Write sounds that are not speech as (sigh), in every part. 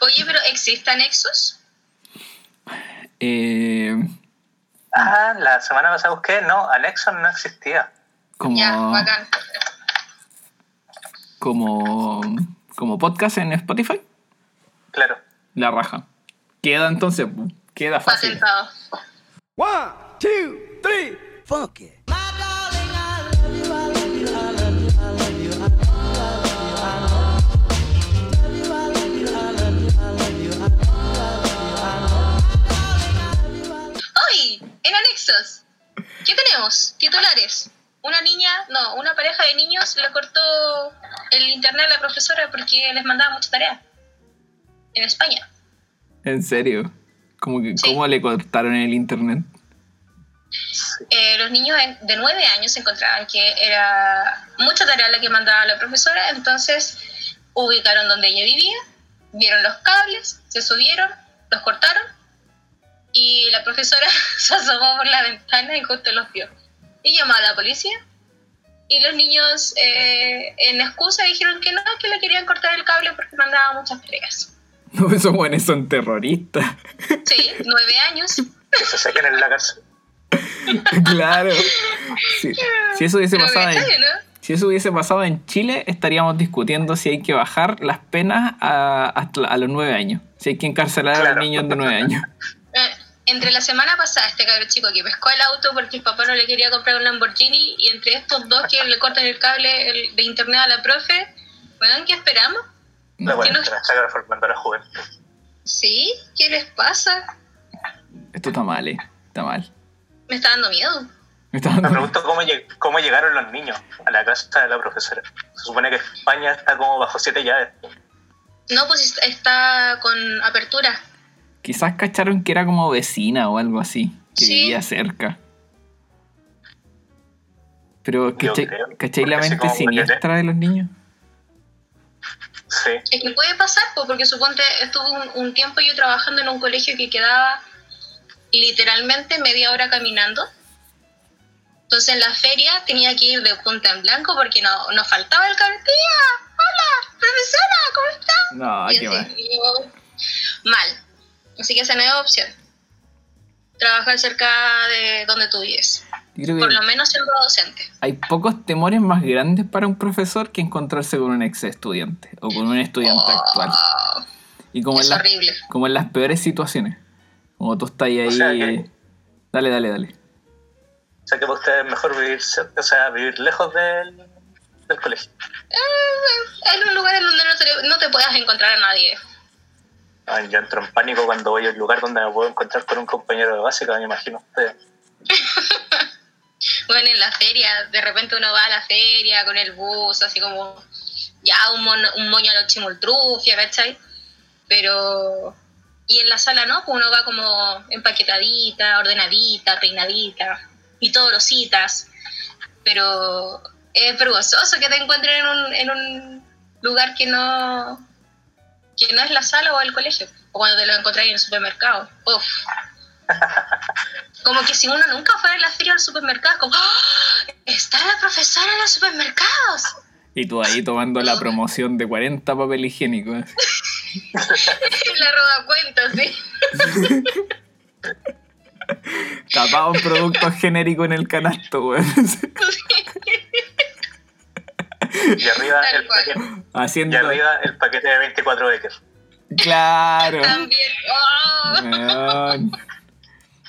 Oye, pero ¿existe Nexus? Eh, Ah, la semana pasada busqué, no, Anexo no existía. como, Ya, bacán. como, como podcast en Spotify, Claro. la raja. Queda entonces, queda fácil. Patentado. One, two, three, funk it. ¿Qué tenemos? Titulares. Una niña, no, una pareja de niños le cortó el internet a la profesora porque les mandaba mucha tarea. En España. En serio. Como que, Sí. ¿Cómo le cortaron el internet? Eh, los niños de 9 años encontraban que era mucha tarea la que mandaba la profesora, entonces ubicaron donde ella vivía, vieron los cables, se subieron, los cortaron y la profesora (laughs) se asomó por la ventana y justo los vio. Y llamó a la policía y los niños eh, en excusa dijeron que no, que le querían cortar el cable porque mandaba muchas tareas. (laughs) No, esos buenos son terroristas. Sí, 9 años. Que se saquen en la cárcel. (laughs) claro. Si, si eso hubiese pasado en, ¿cachai, no? si eso hubiese pasado en Chile, estaríamos discutiendo si hay que bajar las penas a, hasta a los nueve años. Si hay que encarcelar a los niños de nueve años. Eh, entre la semana pasada, este cabrón chico que pescó el auto porque el papá no le quería comprar un Lamborghini, y entre estos dos que le cortan el cable de internet a la profe, weón, ¿qué esperamos? La buena no- que la está transformando a la juventud. ¿Sí? ¿Qué les pasa? Esto está mal, eh. Está mal. Me está dando miedo. Me está Me dando- pregunto cómo, lleg- cómo llegaron los niños a la casa de la profesora. Se supone que España está como bajo siete llaves. No, pues está- está con apertura. Quizás cacharon que era como vecina o algo así. Que Sí. vivía cerca. Pero, ¿cachai, creo, ¿cachai la mente siniestra de los niños? Sí. Es que puede pasar, pues, porque suponte estuve un, un tiempo yo trabajando en un colegio que quedaba literalmente media hora caminando. Entonces en la feria tenía que ir de punta en blanco porque no, nos faltaba el. ¡Tía! ¡Hola! ¡Profesora! ¿Cómo está? No, Y qué así, mal. y yo, mal. Así que esa no es opción. Trabajar cerca de donde tú vives. Yo creo que Por lo menos siendo docente. hay pocos temores más grandes para un profesor que encontrarse con un ex estudiante o con un estudiante actual. Oh, Y como en, es las, horrible. como en las peores situaciones. Como tú estás ahí. O sea que- Dale, dale, dale. O sea que para ustedes es mejor vivir, o sea, vivir lejos del, del colegio. Eh, en un lugar en donde no te, no te puedas encontrar a nadie. Ay, yo entro en pánico cuando voy a un lugar donde me puedo encontrar con un compañero de básica, me imagino ustedes. (laughs) Bueno, en la feria, de repente uno va a la feria con el bus, así como ya un, mono, un moño a los chimultrufia, ¿cachai? Pero. Y en la sala no, pues uno va como empaquetadita, ordenadita, peinadita, y todos los citas. Pero es vergonzoso que te encuentren en un lugar que no. Que no es la sala o el colegio. O cuando te lo encontrás en el supermercado. Uf. Como que si uno nunca fuera a la feria al supermercado, como, ¡Ah! está la profesora en los supermercados. Y tú ahí tomando la promoción de 40 papel higiénico. (laughs) la roba cuenta, sí. (laughs) Tapado un producto genérico en el canasto, weón. (laughs) Y arriba, el paquete, y Haciendo. arriba el paquete de 24 Becker. Claro. También. ¡Oh!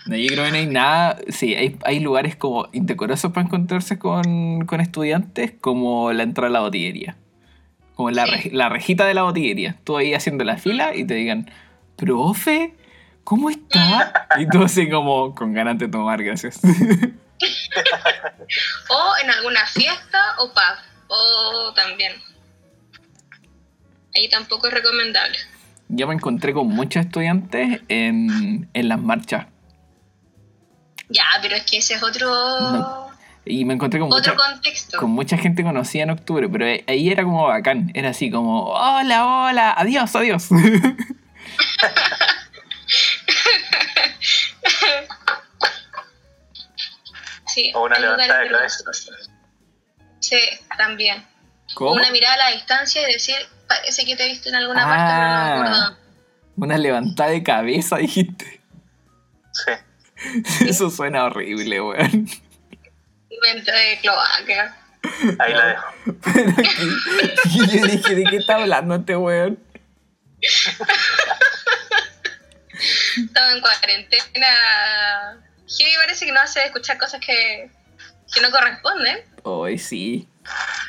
No, yo creo que no hay nada. Sí, hay, hay lugares como indecorosos para encontrarse con, con estudiantes, como la entrada a la botillería. Como la, Sí. la rejita de la botillería. Tú ahí haciendo la fila y te digan, profe, ¿cómo está? (laughs) Y tú así como con ganas de tomar, gracias. (laughs) O en alguna fiesta o pub. O también. Ahí tampoco es recomendable. Yo me encontré con muchos estudiantes en, en las marchas. Ya, pero es que ese es otro. No. Y me encontré con mucha, contexto. con mucha gente conocida en octubre, pero ahí- era como bacán. Era así como, hola, hola, adiós, adiós. (laughs) Sí, O una levantada de cabeza. Sí, también. ¿Cómo? Una mirada a la distancia y decir, parece que te he visto en alguna Ah. parte, pero no me acuerdo. Una levantada de cabeza, dijiste. Sí. (laughs) Eso suena horrible, weón. Venta de cloaca. Ahí la dejo. Pero que- y yo dije, ¿de qué está hablando este weón? Estaba en cuarentena. Sí, parece que no hace escuchar cosas que, que no corresponden. Hoy sí.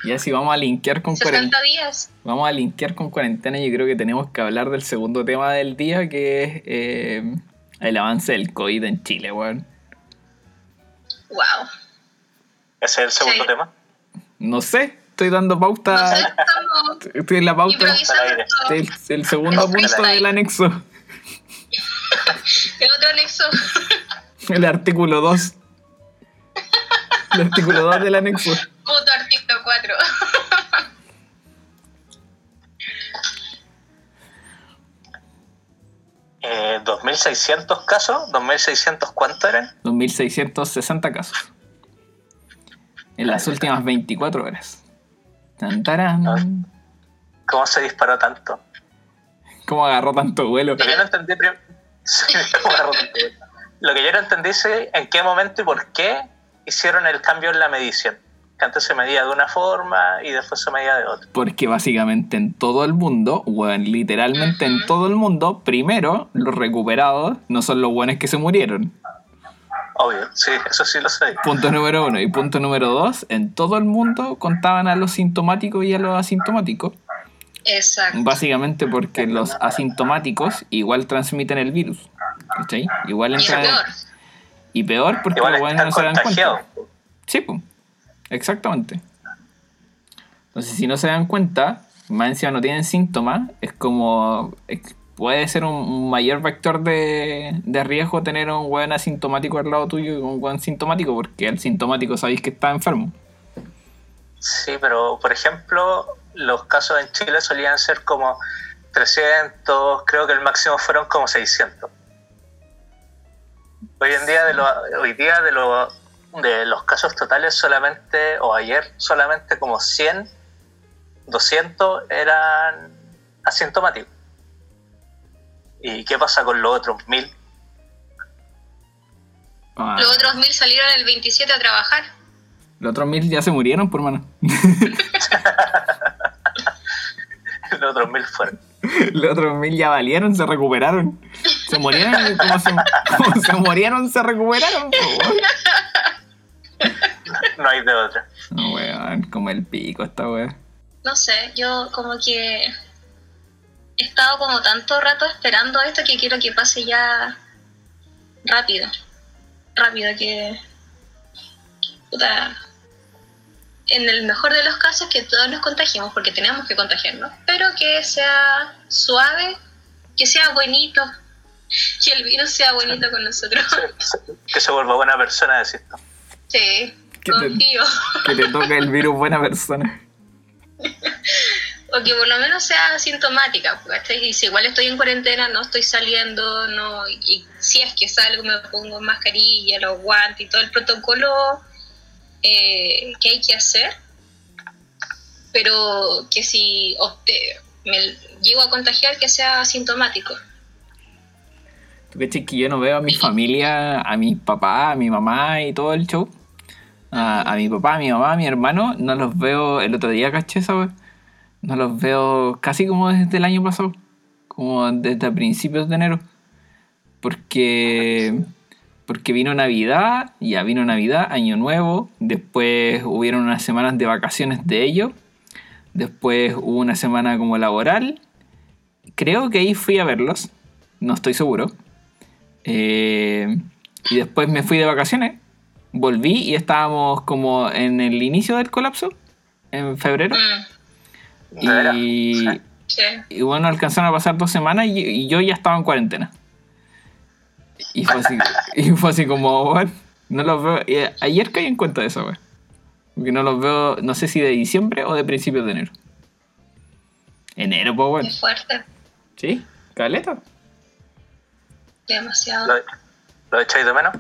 Y así vamos a linkear con 60 cuarentena. días. Vamos a linkear con cuarentena. Yo creo que tenemos que hablar del segundo tema del día, que es eh, el avance del COVID en Chile, weón. Wow. Ese es el segundo Sí. tema. No sé, estoy dando pauta. No sé, estamos Estoy en la pauta. El, el segundo punto del anexo. (laughs) El otro anexo. El artículo 2. (laughs) El artículo 2 del anexo. Puto artículo 4. (laughs) Eh, 2.600 casos. ¿2.600 cuánto eran? 2.660 casos. En las últimas 24 horas. Tan, tarán. ¿Cómo se disparó tanto? ¿Cómo agarró tanto vuelo? Lo que yo no entendí prim- (laughs) Sí, ¿cómo agarró tanto? Lo que yo no entendí es en qué momento y por qué hicieron el cambio en la medición. Que antes se medía de una forma y después se medía de otra. Porque básicamente en todo el mundo, bueno, literalmente en todo el mundo, primero los recuperados no son los buenos que se murieron. Obvio, sí, eso sí lo sé. Punto número uno. Y punto número dos, en todo el mundo contaban a los sintomáticos y a los asintomáticos. Exacto. Básicamente porque los asintomáticos igual transmiten el virus. ¿Cachai? Igual Y es entran. Y peor porque los buenos no se dan cuenta. Sí, pues. Exactamente. Entonces, si no se dan cuenta, más encima no tienen síntomas, es como. puede ser un, un mayor vector de, de riesgo tener un buen asintomático al lado tuyo que un buen sintomático, porque el sintomático sabéis que está enfermo. Sí, pero por ejemplo, los casos en Chile solían ser como 300, creo que el máximo fueron como 600. Hoy en día, de lo, hoy día de, lo, de los casos totales solamente, o ayer solamente como 100, 200 eran asintomáticos. ¿Y qué pasa con los otros mil? Ah, Los otros mil salieron el 27 a trabajar. los otros mil ya se murieron, por mano. (laughs) (laughs) Los otros mil fueron. (laughs) Los otros mil ya valieron, se recuperaron. Se murieron, como se, como se murieron, se recuperaron. No hay de otra. No, weón, como el pico esta weón. No sé, yo como que he estado como tanto rato esperando esto que quiero que pase ya rápido. Rápido, que... Puta, en el mejor de los casos que todos nos contagiemos, porque tenemos que contagiarnos, pero que sea suave, que sea bonito, que el virus sea bonito con nosotros. Que se vuelva buena persona, decís tú. Sí, ¿Qué te- confío. Que te toca el virus buena persona. (laughs) O que por lo menos sea asintomática. Y si igual estoy en cuarentena, no estoy saliendo, no y si es que salgo me pongo mascarilla, los guantes y todo el protocolo eh, que hay que hacer, pero que si opte- me llego a contagiar, que sea asintomático. ¿Tú cachai que yo no veo a mi familia, a mi papá, a mi mamá y todo el show? A, a mi papá, a mi mamá, a mi hermano, no los veo, el otro día caché weón. No los veo casi como desde el año pasado. Como desde principios de enero. Porque porque vino Navidad, ya vino Navidad, Año Nuevo, después hubieron unas semanas de vacaciones de ellos, después hubo una semana como laboral, creo que ahí fui a verlos, no estoy seguro, Eh, y después me fui de vacaciones, volví y estábamos como en el inicio del colapso, en febrero, Mm, y, sí. y bueno, alcanzaron a pasar dos semanas y, y yo ya estaba en cuarentena. Y fue así, (laughs) y fue así como, bueno, no los veo. y ayer caí en cuenta de eso, güey. Porque no los veo, no sé si de diciembre o de principios de enero. Enero, pues bueno. Es fuerte, ¿Sí? ¿Caleta? demasiado. ¿Lo, lo echáis de menos?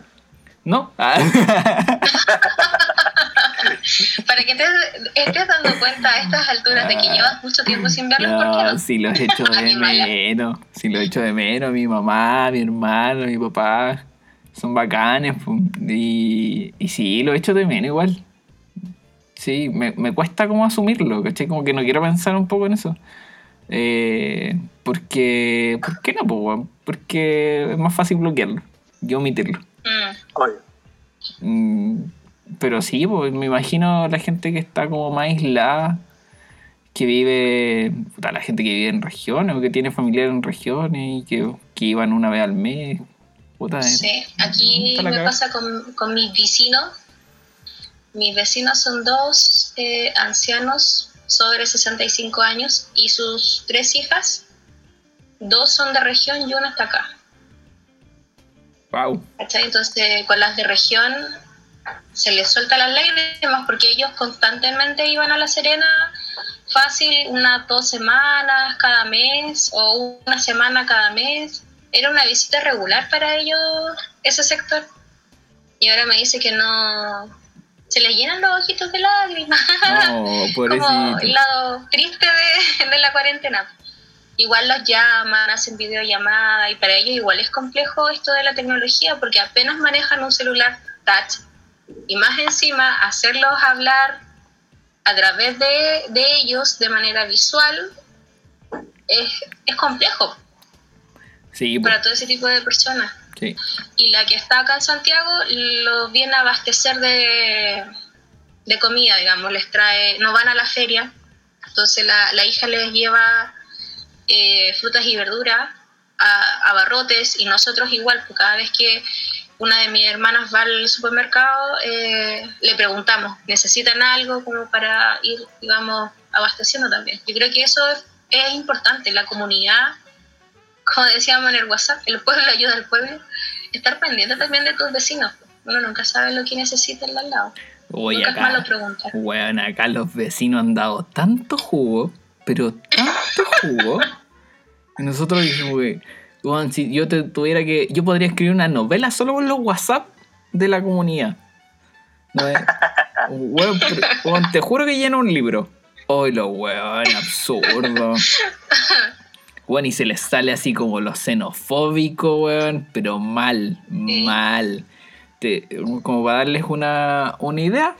¿No? Ah. (laughs) (laughs) (laughs) Para que te estés dando cuenta a estas alturas de que llevas mucho tiempo sin verlos, ¿por qué No, no? si los (laughs) echo de menos. Si los echo de menos. Mi mamá, mi hermano, mi papá. Son bacanes. Y, y sí, los echo de menos igual. Sí, me, me cuesta como asumirlo, ¿cachai? Como que no quiero pensar un poco en eso. Eh, porque... ¿Por qué no, po? Porque es más fácil bloquearlo y omitirlo. Mm. Mm, pero sí, pues, me imagino la gente que está como más aislada, que vive, puta, la gente que vive en regiones o que tiene familiares en regiones y que, que iban una vez al mes. Puta, sí, aquí me pasa con, con mis vecinos. Mis vecinos son dos eh, ancianos sobre 65 años y sus tres hijas. Dos son de región y una está acá. wow. ¿cachai? Entonces, con las de región se les suelta las lágrimas porque ellos constantemente iban a La Serena fácil unas dos semanas cada mes o una semana cada mes. Era una visita regular para ellos ese sector. Y ahora me dice que no... Se les llenan los ojitos de lágrimas. No, (laughs) Como el lado triste de, de la cuarentena. Igual los llaman, hacen videollamada y para ellos igual es complejo esto de la tecnología porque apenas manejan un celular touch y más encima hacerlos hablar a través de, de ellos de manera visual es, es complejo Sí, para todo ese tipo de personas. sí. Y la que está acá en Santiago los viene a abastecer de, de comida, digamos, les trae, no van a la feria, entonces la, la hija les lleva eh, frutas y verduras a, a barrotes y nosotros igual, pues cada vez que una de mis hermanas va al supermercado, eh, le preguntamos, ¿necesitan algo como para ir, digamos, abasteciendo también? Yo creo que eso es importante, la comunidad, como decíamos en el WhatsApp, el pueblo (laughs) ayuda al pueblo, estar pendiente también de tus vecinos. Uno nunca sabe lo que necesita el al lado. Nunca es malo preguntar. weón, acá los vecinos han dado tanto jugo, pero tanto jugo. (laughs) Y nosotros dijimos, weón, si yo te tuviera que. Yo podría escribir una novela solo con los WhatsApp de la comunidad. ¿No es? (laughs) Weón, pero- weón, te juro que llena un libro. Hoy lo weón, absurdo. Weón, y se les sale así como lo xenofóbico, weón, pero mal, mal. Te- como para darles una, una idea,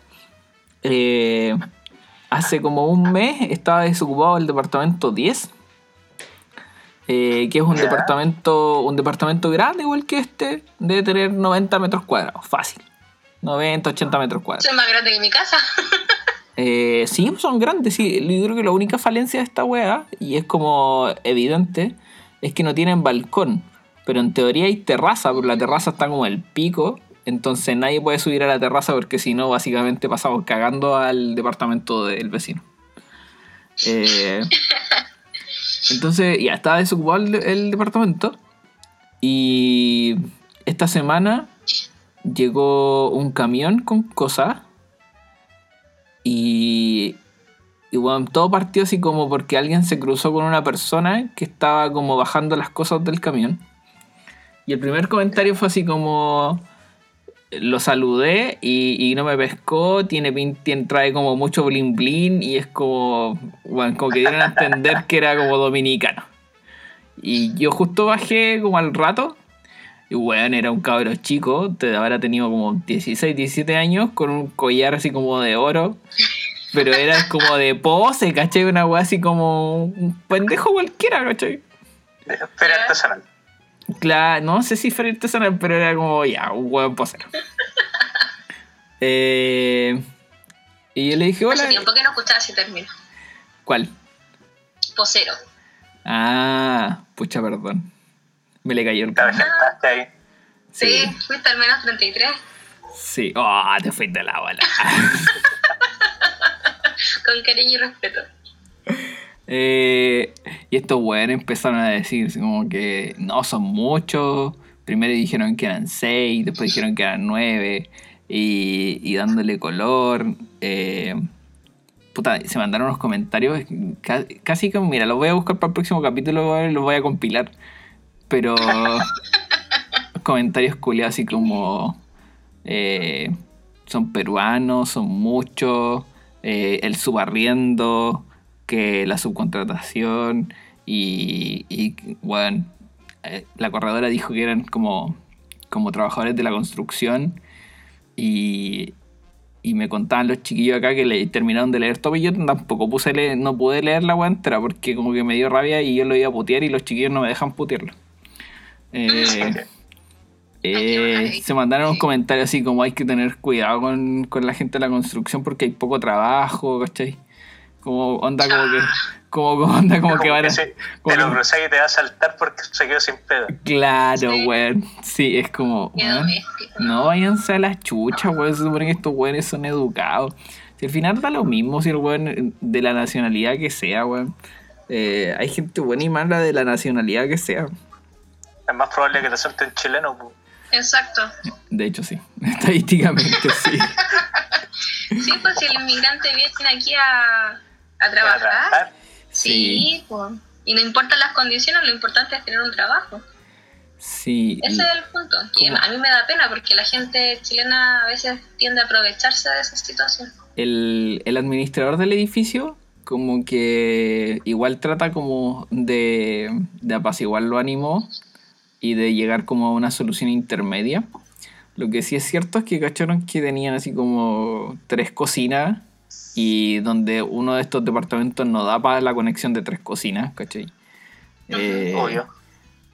eh, hace como un mes estaba desocupado el departamento 10, eh, que es un departamento un departamento grande igual que este, debe tener 90 metros cuadrados, fácil. 90, 80 metros cuadrados. Soy más grande que mi casa. (laughs) Eh, sí, son grandes, sí. Yo creo que la única falencia de esta wea, y es como evidente, es que no tienen balcón. Pero en teoría hay terraza, pero la terraza está como el pico. Entonces nadie puede subir a la terraza porque si no, básicamente pasamos cagando al departamento del vecino. Eh, (laughs) entonces, ya estaba desocupado el, el departamento. Y esta semana llegó un camión con cosas. Y, y bueno, todo partió así como porque alguien se cruzó con una persona que estaba como bajando las cosas del camión. Y el primer comentario fue así como... Lo saludé y, y no me pescó, tiene, tiene trae como mucho blin blin y es como, bueno, como que dieron a entender que era como dominicano. Y yo justo bajé como al rato y bueno, era un cabro chico, te habrá tenido como 16, 17 años, con un collar así como de oro. Pero era como de pose, ¿cachai? Una weá así como un pendejo cualquiera, ¿cachai? Feria artesanal. Claro, no sé si fue artesanal, pero era como ya, un hueón posero. (laughs) Eh, y yo le dije, hola. Hace tiempo que no escuchaba ese término. ¿Cuál? Posero. Ah, pucha, perdón. Me le cayó el ahí. Sí, Sí, fuiste al menos 33. sí. Oh, te fuiste a la bola. (laughs) Con cariño y respeto. Eh, y estos weones empezaron a decir como que no son muchos. Primero dijeron que eran seis, después dijeron que eran nueve. Y, y dándole color. eh, puta, se mandaron unos comentarios. ca- Casi que, mira, los voy a buscar para el próximo capítulo, los voy a compilar. Pero. (laughs) comentarios culiados así como. eh, son peruanos, son muchos, el subarriendo, que la subcontratación y, y bueno, eh, la corredora dijo que eran como, como trabajadores de la construcción y, y me contaban los chiquillos acá que le terminaron de leer todo y yo tampoco puse leer- no pude leer la weá entera porque como que me dio rabia y yo lo iba a putear y los chiquillos no me dejan putearlo. Eh, eh, se mandaron un comentario así como hay que tener cuidado con, con la gente de la construcción porque hay poco trabajo, ¿cachai? Como onda como que, como, como onda como, que van a... se- como te lo que- cruzáis y te va a saltar porque se quedó sin pedo. Claro, Sí. weón. Sí, es como... Weón, no váyanse a las chuchas, weón. Se supone que estos weones son educados. Si al final da lo mismo si el weón de la nacionalidad que sea, weón. Eh, hay gente buena y mala de la nacionalidad que sea. Es más probable que te suelten chileno. pues. Exacto. De hecho, sí. (laughs) Estadísticamente, sí. (laughs) Sí, pues si el inmigrante viene aquí a, a trabajar, trabajar. sí, pues. Y no importan las condiciones, lo importante es tener un trabajo. Sí. Ese es el punto. A mí me da pena porque la gente chilena a veces tiende a aprovecharse de esa situación. el, el administrador del edificio como que igual trata como de, de apaciguar los ánimos y de llegar como a una solución intermedia. Lo que sí es cierto es que cacharon que tenían así como tres cocinas y donde uno de estos departamentos no da para la conexión de tres cocinas, ¿cachai? Eh, Obvio.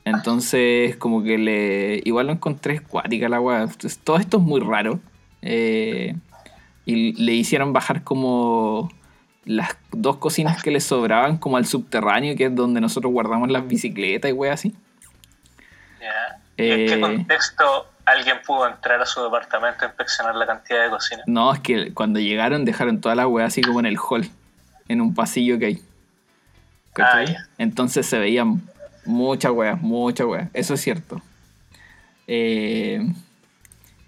entonces, como que le. Igual lo encontré escuática la weá. Todo esto es muy raro. Eh, y le hicieron bajar como las dos cocinas que le sobraban, como al subterráneo, que es donde nosotros guardamos las bicicletas y weá así. Ya. ¿Y en qué Eh, contexto alguien pudo entrar a su departamento a inspeccionar la cantidad de cocina? No, es que cuando llegaron dejaron todas las weas así como en el hall, en un pasillo que hay. Ah. Entonces se veían muchas weas, muchas weas. Eso es cierto. Eh,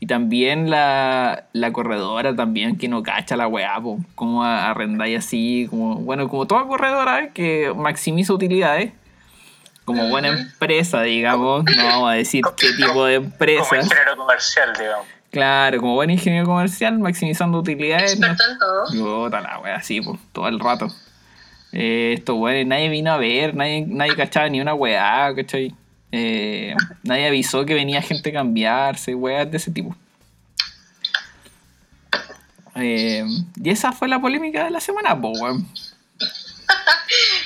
y también la, la corredora también que no cacha la weá, po. Como arrendáis así, como, bueno, como toda corredora eh, que maximiza utilidades. Como buena empresa, digamos. No vamos a decir qué tipo de Como empresas. ingeniero comercial, digamos. Claro, como buen ingeniero comercial, maximizando utilidades. no- Experto en todo. Puta la wea, así, pues, todo el rato. Eh, esto, bueno, nadie vino a ver, nadie, nadie cachaba ni una weá, ¿cachai? Eh, nadie avisó que venía gente a cambiarse, weas de ese tipo. Eh, y esa fue la polémica de la semana, po, weón.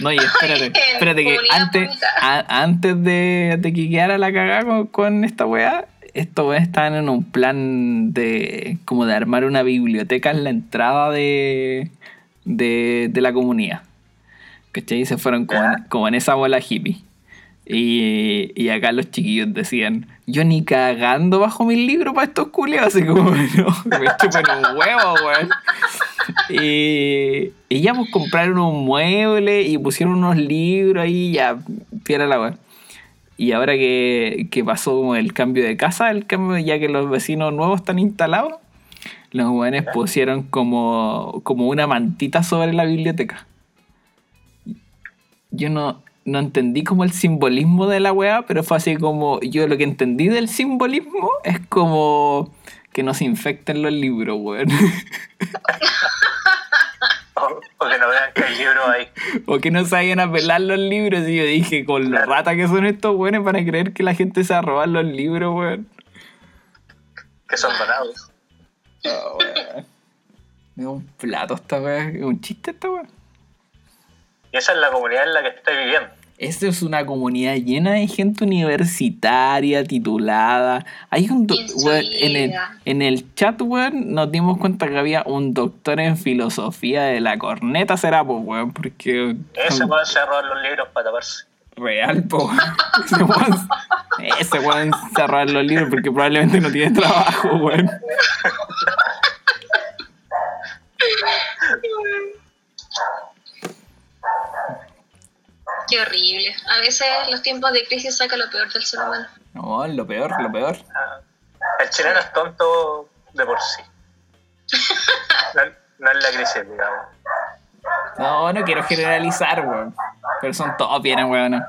No, y (laughs) espérate, espérate que antes, a- antes de, de que quedara la cagada con, con esta weá, estos weones estaban en un plan de como de armar una biblioteca en la entrada de, de, de la comunidad. ¿Cachai? Y se fueron como, en, como en esa bola hippie. Y, y acá los chiquillos decían, yo ni cagando bajo mi libro para estos culiados, así como, (laughs) no, me chupan un huevo, weón. Y, y ya pues compraron un mueble y pusieron unos libros ahí, ya, fiera la weón. Y ahora que, que pasó como el cambio de casa, el cambio, ya que los vecinos nuevos están instalados, los weones pusieron como, como una mantita sobre la biblioteca. Yo no, no entendí como el simbolismo de la weá, pero fue así como. Yo lo que entendí del simbolismo es como que no se infecten los libros, weón. (laughs) O, o que no vean que hay libros (laughs) ahí. o que no sabían apelar los libros. Y yo dije, con lo rata que son estos weones para creer que la gente se va a robar los libros, weón. Que son donados. Oh, weón. Es un plato esta weá, es un chiste esta weá. Y esa es la comunidad en la que estoy viviendo. Esta es una comunidad llena de gente universitaria, titulada. Hay un weón, en, el, en el chat, weón, nos dimos cuenta que había un doctor en filosofía de la corneta, será, pues, weón, porque Ese weón se va a robar los libros para taparse. real, po. Ese weón, se va a robar los libros porque probablemente no tiene trabajo, weón. (laughs) Qué horrible. A veces los tiempos de crisis sacan lo peor del ser humano. No, lo peor, lo peor. Ah, El chileno es tonto de por sí. No, no es la crisis, digamos. No, no quiero generalizar, weón. Pero son todos bien, weón. (laughs)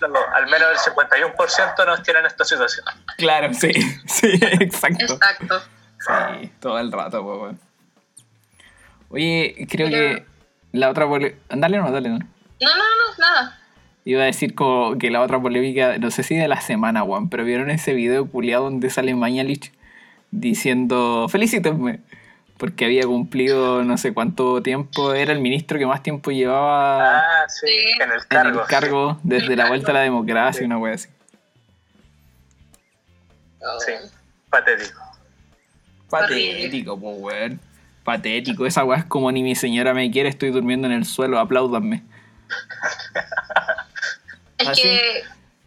Loco, al menos el 51% nos tiene en esta situación. Claro, sí, (laughs) sí, exacto. Exacto. Sí, todo el rato, weón. Oye, creo Pero- que la otra pole... Dale, no, dale, no. No, no, no, nada. Iba a decir como que la otra polémica, no sé si de la semana, weón, pero vieron ese video culiado donde sale Mañalich diciendo felicítenme porque había cumplido no sé cuánto tiempo, era el ministro que más tiempo llevaba Ah, sí, en el en cargo. el cargo desde la vuelta a la democracia, una wea así. Sí, patético. Patético, po, weón. Patético, esa weá es como ni mi señora me quiere, estoy durmiendo en el suelo, apláudanme. Es ¿Ah, que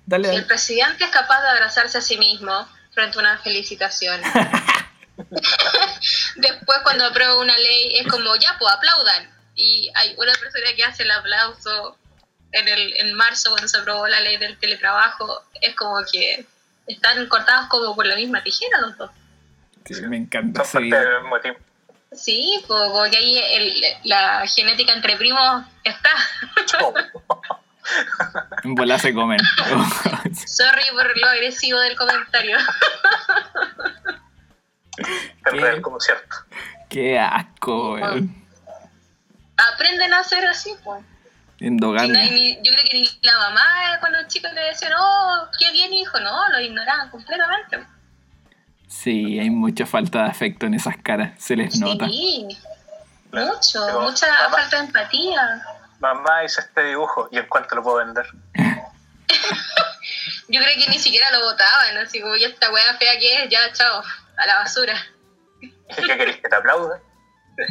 Dale, el dale. presidente es capaz de abrazarse a sí mismo frente a una felicitación. (laughs) Después cuando aprueba una ley es como, ya, pues aplaudan. Y hay una persona que hace el aplauso en, el, en marzo cuando se aprobó la ley del teletrabajo. Es como que están cortados como por la misma tijera los dos. Sí, me encanta Son parte del mismo. Sí, porque ahí el- la genética entre primos está. En bola se comen. Sorry por lo agresivo del comentario. (laughs) Tan como cierto. Qué asco, weón. Aprenden a hacer así, pues. Endogamia. ni- yo creo que ni la mamá cuando los chicos le decían, oh, qué bien hijo, no, lo ignoraban completamente. Sí, hay mucha falta de afecto en esas caras, se les nota. Sí, mucho, Pero, mucha mamá- falta de empatía. Mamá hizo este dibujo y en cuánto lo puedo vender. (laughs) Yo creo que ni siquiera lo votaban, así como ya esta wea fea que es, ya chao, a la basura. ¿Y qué querés que te aplauda? (laughs)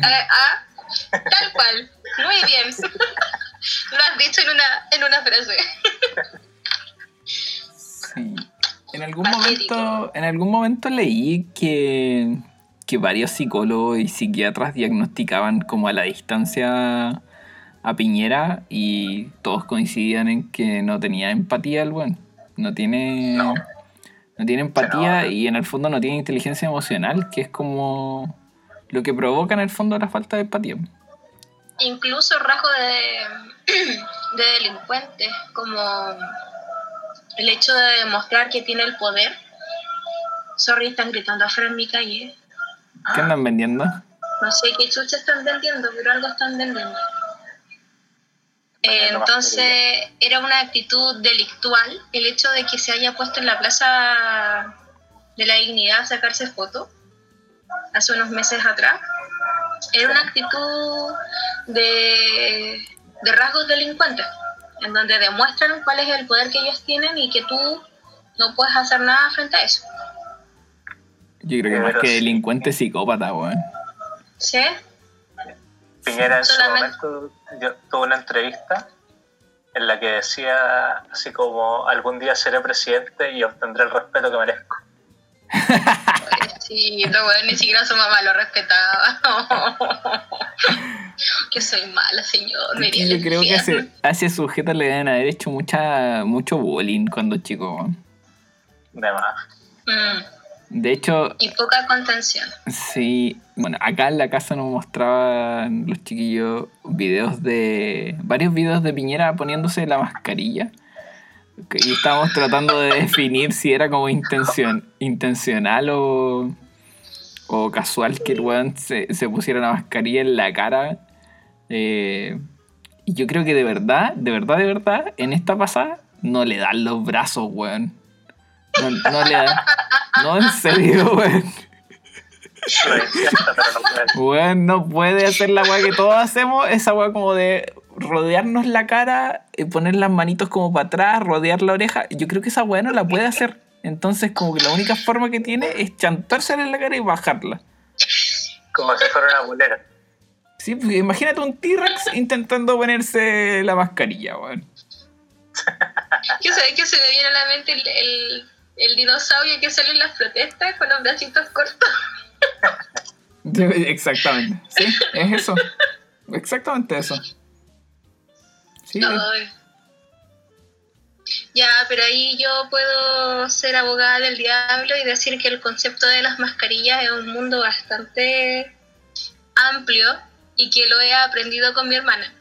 Ah, ah, tal cual, muy bien. (laughs) Lo has dicho en una, en una frase. Sí. En algún Patético. momento, en algún momento leí que, que varios psicólogos y psiquiatras diagnosticaban como a la distancia a Piñera y todos coincidían en que no tenía empatía el buen. No tiene. No. no tiene empatía no. y en el fondo no tiene inteligencia emocional, que es como lo que provoca en el fondo la falta de empatía. incluso rasgos de, (clears throat) de delincuentes, como el hecho de demostrar que tiene el poder. Sorry, están gritando afuera en mi calle. ¿Qué andan vendiendo? No sé qué chucha están vendiendo, pero algo están vendiendo. Eh, Vendiendo entonces, era una actitud delictual el hecho de que se haya puesto en la plaza de la dignidad a sacarse fotos hace unos meses atrás. Era una actitud de, de rasgos delincuentes, en donde demuestran cuál es el poder que ellos tienen y que tú no puedes hacer nada frente a eso. Yo creo que más que delincuente, psicópata, weón. ¿Sí? Piñera en su Solamente- momento dio- tuvo una entrevista en la que decía así como algún día seré presidente y obtendré el respeto que merezco. (laughs) Sí, no, weón, ni siquiera su mamá lo respetaba. (laughs) que soy mala, señor. me yo creo que a infierno. ese, a ese sujeto le deben haber hecho mucha, mucho bullying cuando chico. De más. Mm, De hecho, y poca contención. sí, bueno, acá en la casa nos mostraban los chiquillos videos de. varios videos de Piñera poniéndose la mascarilla. Y estábamos tratando de definir si era como intención, intencional o, o casual que el weón se, se pusiera la mascarilla en la cara. Eh, y yo creo que de verdad, de verdad, de verdad, en esta pasada no le dan los brazos, weón. No, no le dan. No, en serio, (laughs) weón. Weón, no puede hacer la weá que todos hacemos, esa weá como de rodearnos la cara, y poner las manitos como para atrás, rodear la oreja. Yo creo que esa weá no la puede hacer. Entonces, como que la única forma que tiene es chantársela en la cara y bajarla. Como si fuera una bolera. Sí, pues, imagínate un T-Rex intentando ponerse la mascarilla, weón. (laughs) ¿Qué sabes que se me viene a la mente el, el, el dinosaurio que sale en las protestas con los bracitos cortos? (laughs) Exactamente. Sí, es eso. Exactamente eso. Sí, Ay. Ya, pero ahí yo puedo ser abogada del diablo y decir que el concepto de las mascarillas es un mundo bastante amplio y que lo he aprendido con mi hermana.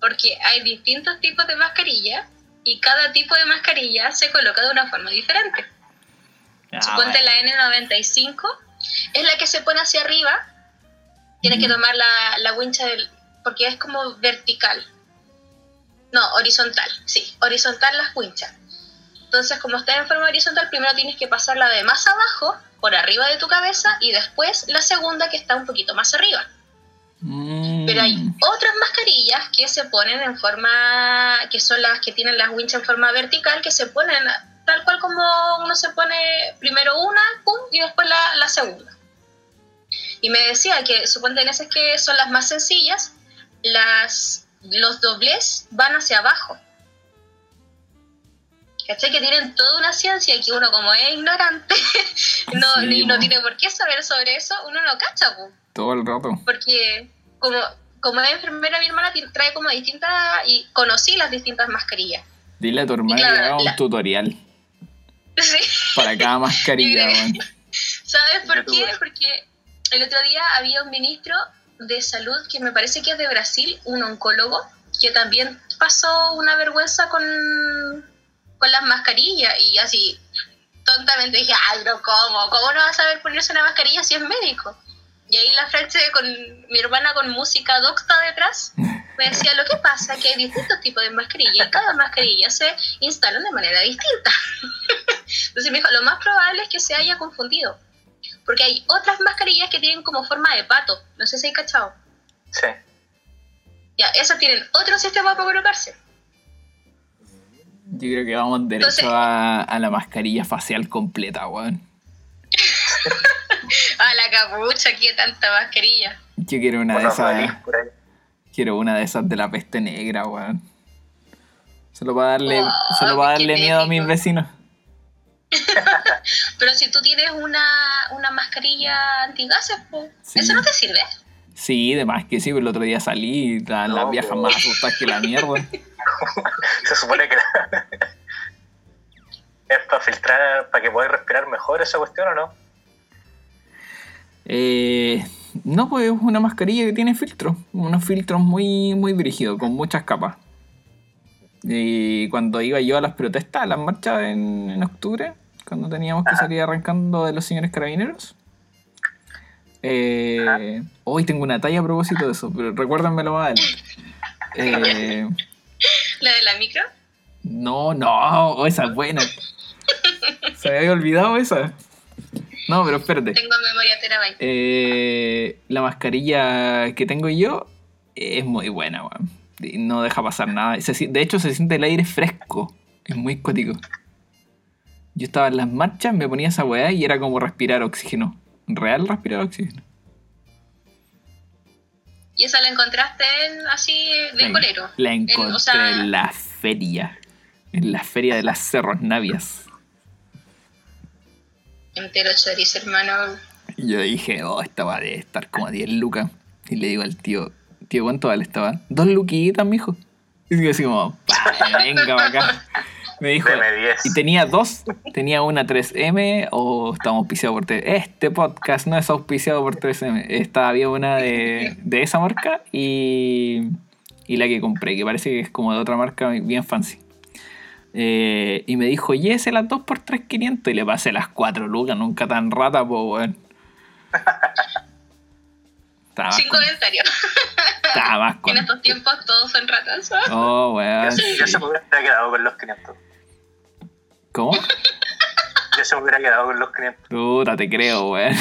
Porque hay distintos tipos de mascarillas y cada tipo de mascarilla se coloca de una forma diferente. Ah, Suponte la N95 es la que se pone hacia arriba. Tienes que tomar la, la wincha del. porque es como vertical. No, horizontal, sí, horizontal las winchas. Entonces, como está en forma horizontal, primero tienes que pasarla de más abajo, por arriba de tu cabeza, y después la segunda que está un poquito más arriba. Mm. Pero hay otras mascarillas que se ponen en forma, que son las que tienen las winchas en forma vertical, que se ponen tal cual como uno se pone primero una, pum, y después la, la segunda. Y me decía que suponte en esas que son las más sencillas, las, los dobles van hacia abajo. ¿Cachai? Que tienen toda una ciencia y que uno como es ignorante (laughs) no, Sí, ni- no tiene por qué saber sobre eso, uno no cacha, pues Todo el rato. porque como, como es enfermera mi hermana trae como distintas y conocí las distintas mascarillas. Dile a tu hermana claro, que haga un la- tutorial (laughs) Sí. para cada mascarilla. (laughs) ¿Sabes por qué? Porque el otro día había un ministro de salud que me parece que es de Brasil, un oncólogo, que también pasó una vergüenza con, con las mascarillas y así tontamente dije, ay, pero ¿cómo? ¿Cómo no va a saber ponerse una mascarilla si es médico? Y ahí la frente con mi hermana con música docta detrás me decía, lo que pasa es que hay distintos tipos de mascarilla y cada mascarilla se instalan de manera distinta. (laughs) Entonces me dijo, lo más probable es que se haya confundido. Porque hay otras mascarillas que tienen como forma de pato. No sé si hay cachado. Sí. Ya, esas tienen otro sistema para colocarse. Yo creo que vamos derecho Entonces- a, a la mascarilla facial completa, weón. (laughs) Ah, la capucha, aquí tanta mascarilla. Yo quiero una de esas. por ahí. Quiero una de esas de la peste negra, weón. Solo para darle, Wow, solo para darle miedo a mis vecinos. (laughs) Pero si tú tienes una, una mascarilla antigases, pues, Sí. ¿eso no te sirve? Sí, de más que sí, pero el otro día salí y estaban las No, viejas po. más asustadas que la mierda. (laughs) Se supone que (laughs) es para filtrar, para que podáis respirar mejor esa cuestión o no. Eh, no, pues es una mascarilla que tiene filtros, unos filtros muy, muy brígidos, con muchas capas. Y cuando iba yo a las protestas, a las marchas en, en octubre, cuando teníamos que salir arrancando de los señores carabineros, eh, hoy tengo una talla a propósito de eso, pero recuérdenmelo más adelante. Eh, La de la micro. no, no, oh, esa es buena. (laughs) Se me había olvidado esa. No, pero espérate. Tengo memoria terabyte. Eh, la mascarilla que tengo yo es muy buena, weón. Y No deja pasar nada. Se de hecho, se siente el aire fresco. Es muy cuático. Yo estaba en las marchas, me ponía esa weá y era como respirar oxígeno. Real respirar oxígeno. ¿Y esa la encontraste en, así de colero? La En- encontré o sea, en la feria. En la feria de las Cerros Navias. entero chorizo, hermano. Yo dije, oh, esta va a estar como a 10 lucas. Y le digo al tío, tío, ¿cuánto vale esta? Dos luquitas, mijo. Y yo así como, "Pa, venga para acá. (laughs) Me dijo, Deme 10. y tenía dos, tenía una 3M o estamos auspiciados por 3 Este podcast no es auspiciado por 3M. Esta, había una de, de esa marca y, y la que compré, que parece que es como de otra marca bien fancy. Eh, y me dijo, llévese las dos por 3.500 y le pasé las cuatro lucas, nunca tan rata, pues, weón. (laughs) Sin con- En estos tiempos todos son ratas. Oh, weón. Yo, se- yo se me hubiera quedado con los 500. ¿Cómo? Yo se me hubiera quedado con los 500. Puta, te creo, weón.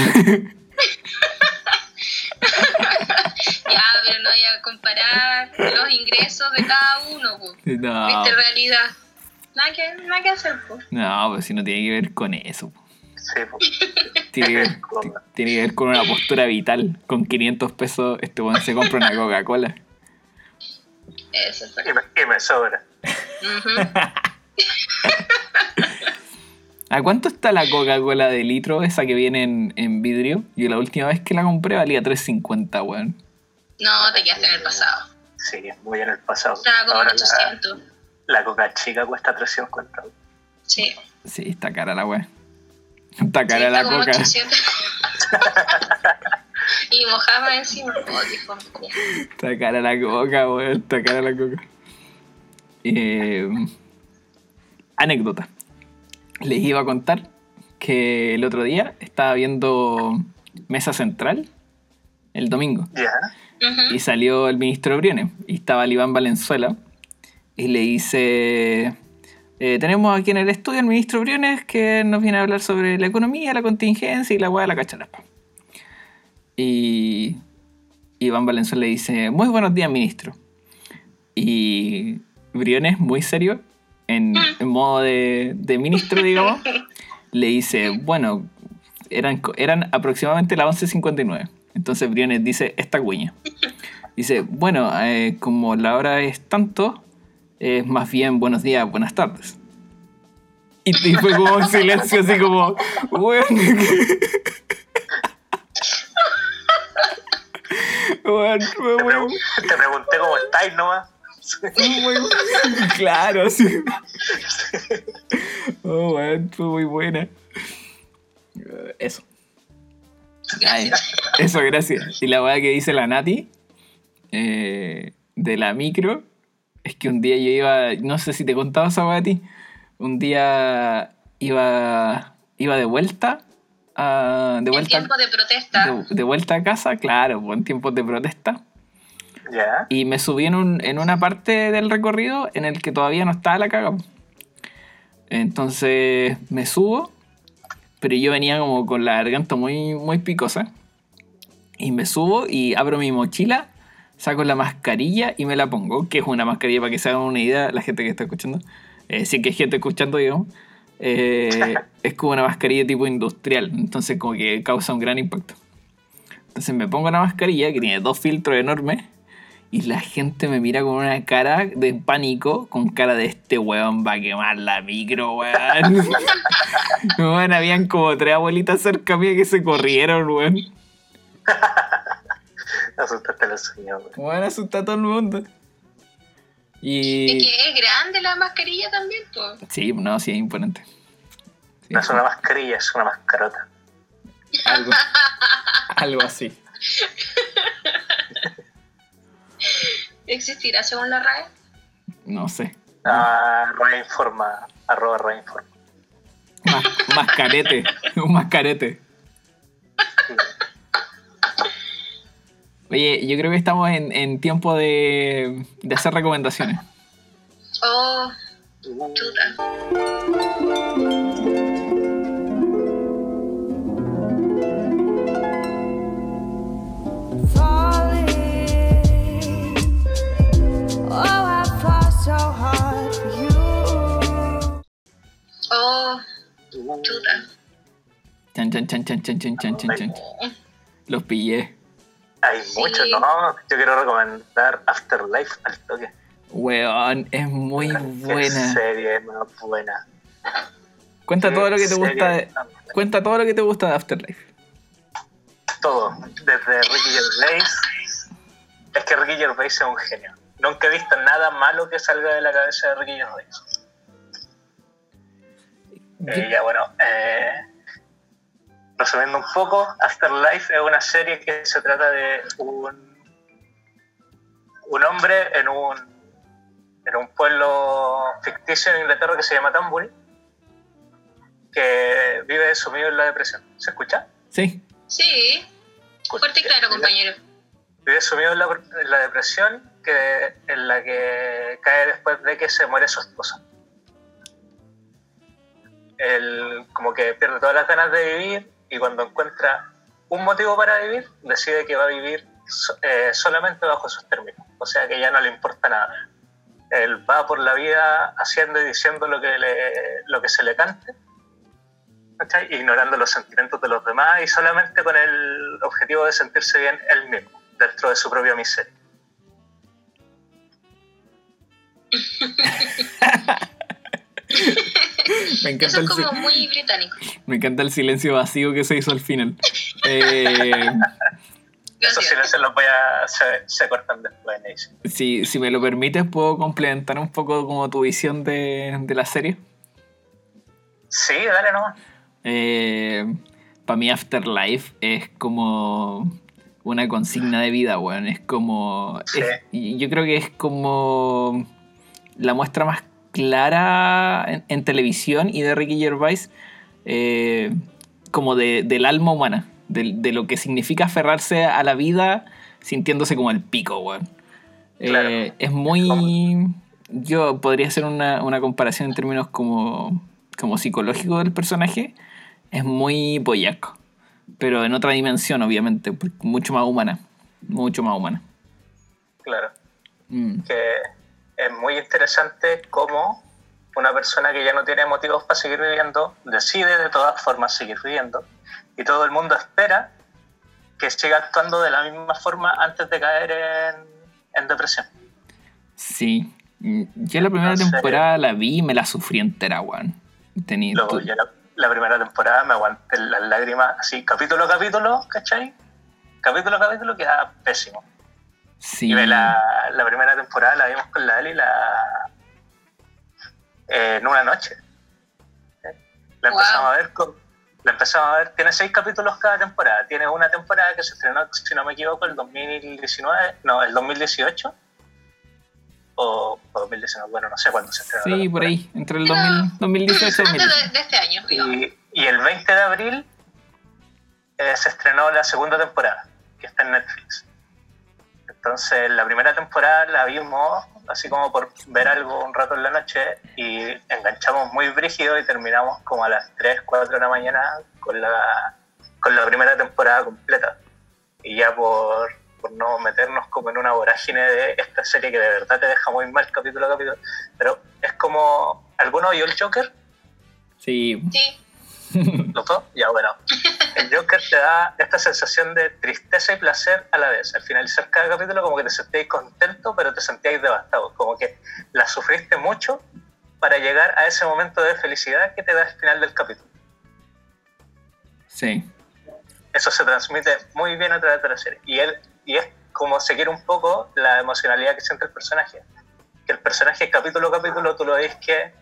Ya, pero no hay a comparar los ingresos de cada uno, po. No, ¿Viste realidad? Nada que, nada que hacer, po. no, pues si no tiene que ver con eso. po. Sí, pues. Tiene que, (laughs) tiene que ver con una postura vital. Con 500 pesos, este weón se compra una Coca-Cola. Eso es Y me, y me sobra. (laughs) ¿A cuánto está la Coca-Cola de litro, esa que viene en, en vidrio? Yo la última vez que la compré valía 3.50, weón. No, te quedaste en el pasado. Sí, muy en el pasado. Estaba como en Ahora la, 800. la coca chica cuesta 350. Sí. Sí, está cara la weón. Está Sí, cara está la Coca. 800. (laughs) y mojaba encima. Oh. Está cara la Coca, weón. Está cara la Coca. Eh, anécdota. Les iba a contar que el otro día estaba viendo Mesa Central el domingo Ya. Ujú. y salió el ministro Briones y estaba el Iván Valenzuela y le dice eh, tenemos aquí en el estudio al ministro Briones que nos viene a hablar sobre la economía, la contingencia y la hueá de la cacharapa. Y Iván Valenzuela le dice, muy buenos días ministro. Y Briones, muy serio, en, en modo de, de ministro, digamos, (laughs) le dice, bueno, eran, eran aproximadamente las 11.59. Entonces Briones dice, esta cuña. Dice, bueno, eh, como la hora es tanto, es más bien buenos días, buenas tardes. Y, y fue como un silencio así como, bueno, (laughs) Bueno, muy- pregun- te pregunté cómo estáis nomás. claro, sí. Oh, bueno, fue muy buena. Eso. Ay, eso, gracias. Y la weá que dice la Nati eh, de la micro es que un día yo iba, no sé si te contaba esa a ti, un día iba, iba de vuelta a, de En vuelta, tiempo de protesta. de, de vuelta a casa, claro, pues, en tiempos de protesta. Ya. Y me subí en, un- en una parte del recorrido en el que todavía no estaba la caga. Entonces me subo, pero yo venía como con la garganta muy, muy picosa. Y me subo y abro mi mochila, saco la mascarilla y me la pongo, que es una mascarilla para que se hagan una idea la gente que está escuchando. Eh, sí que hay gente escuchando, digamos. Eh, es como una mascarilla tipo industrial, entonces como que causa un gran impacto. Entonces me pongo la mascarilla que tiene dos filtros enormes y la gente me mira con una cara de pánico, con cara de este weón va a quemar la micro, weón. (laughs) weón, habían como tres abuelitas cerca mía que se corrieron, weón. Asustaste a los señores. Weón, asusta a todo el mundo. Es Y... que es grande la mascarilla también, pues. Sí, no, sí, es imponente. Sí, No es una mascarilla, es una mascarota. algo, (laughs) algo así. ¿Existirá según la RAE? No sé. Ah, reinforma, arroba reinforma. Mas- mascarete, un mascarete. Oye, yo creo que estamos en, en tiempo de, de hacer recomendaciones. Oh, chuta. Oh. Oh, chuta. Chan, chan, chan, chan, chan, chan, chan, chan, chan. Los pillé. Hay Sí. muchos, ¿no? Yo quiero recomendar Afterlife al toque. Weón, es muy Qué buena. serie más buena. Cuenta Qué todo lo que te gusta de, buena. cuenta todo lo que te gusta de Afterlife. Todo, desde Ricky Gervais. Es que Ricky Gervais es un genio. Nunca he visto nada malo que salga de la cabeza de Ricky Gervais. Eh, ya bueno, eh, resumiendo un poco, Afterlife es una serie que se trata de un, un hombre en un, en un pueblo ficticio en Inglaterra que se llama Tambury, que vive sumido en la depresión. ¿Se escucha? Sí, Sí, fuerte y claro, compañero. Vive sumido en la, en la depresión que, en la que cae después de que se muere su esposa. Él como que pierde todas las ganas de vivir y cuando encuentra un motivo para vivir, decide que va a vivir eh, solamente bajo sus términos. O sea que ya no le importa nada. Él va por la vida haciendo y diciendo lo que, le, lo que se le cante, ignorando los sentimientos de los demás y solamente con el objetivo de sentirse bien él mismo, dentro de su propia miseria. (laughs) (laughs) me encanta, Eso el, es como muy británico. (laughs) me encanta el silencio vacío que se hizo al final. Eh, (laughs) Esos silencios los voy a, se, se cortan después en si, si me lo permites, ¿puedo complementar un poco como tu visión de, de la serie? Sí, dale nomás. para mí Afterlife es como una consigna de vida, weón. Es como... Sí. es- yo creo que es como la muestra más clara en, en televisión y de Ricky Gervais eh, como de- del alma humana, de, de lo que significa aferrarse a la vida sintiéndose como el pico, weón. Eh, Claro. es muy... Yo podría hacer una, una comparación en términos como, como psicológico del personaje. Es muy boyaco. Pero en otra dimensión, obviamente. Mucho más humana. Mucho más humana. Claro. Mm. que es muy interesante cómo una persona que ya no tiene motivos para seguir viviendo decide de todas formas seguir viviendo y todo el mundo espera que siga actuando de la misma forma antes de caer en, en depresión. Sí. Mm, Yo la primera Entonces- temporada la vi y me la sufrí entera, weón. Tenía, Luego yo la, la primera temporada me aguanté las lágrimas así, capítulo a capítulo, ¿cachai? Capítulo a capítulo queda pésimo. Sí. Y ve la, la primera temporada la vimos con la Ali la, eh, en una noche. La Wow. empezamos a ver con, la empezamos a ver, tiene seis capítulos cada temporada. Tiene una temporada que se estrenó, si no me equivoco, el 2019, no, el 2018. O, o 2019, bueno, no sé cuándo se estrenó. Sí, por ahí. Entre el 2000, 2018 y Antes 2000. de, de este año, digamos. Y, y el 20 de abril eh, se estrenó la segunda temporada, que está en Netflix. Entonces, la primera temporada la vimos así como por ver algo un rato en la noche y enganchamos muy brígido y terminamos como a las 3, 4 de la mañana con la, con la primera temporada completa. Y ya por, por no meternos como en una vorágine de esta serie que de verdad te deja muy mal capítulo a capítulo, pero es como, ¿alguno vio el Joker? Sí. Sí, ¿Los dos? Ya, bueno. (laughs) El Joker te da esta sensación de tristeza y placer a la vez. Al finalizar cada capítulo como que te sentíais contento, pero te sentíais devastado. Como que la sufriste mucho para llegar a ese momento de felicidad que te da el final del capítulo. Sí. Eso se transmite muy bien a través de la serie. Y, él, y es como seguir un poco la emocionalidad que siente el personaje. Que el personaje capítulo a capítulo tú lo ves que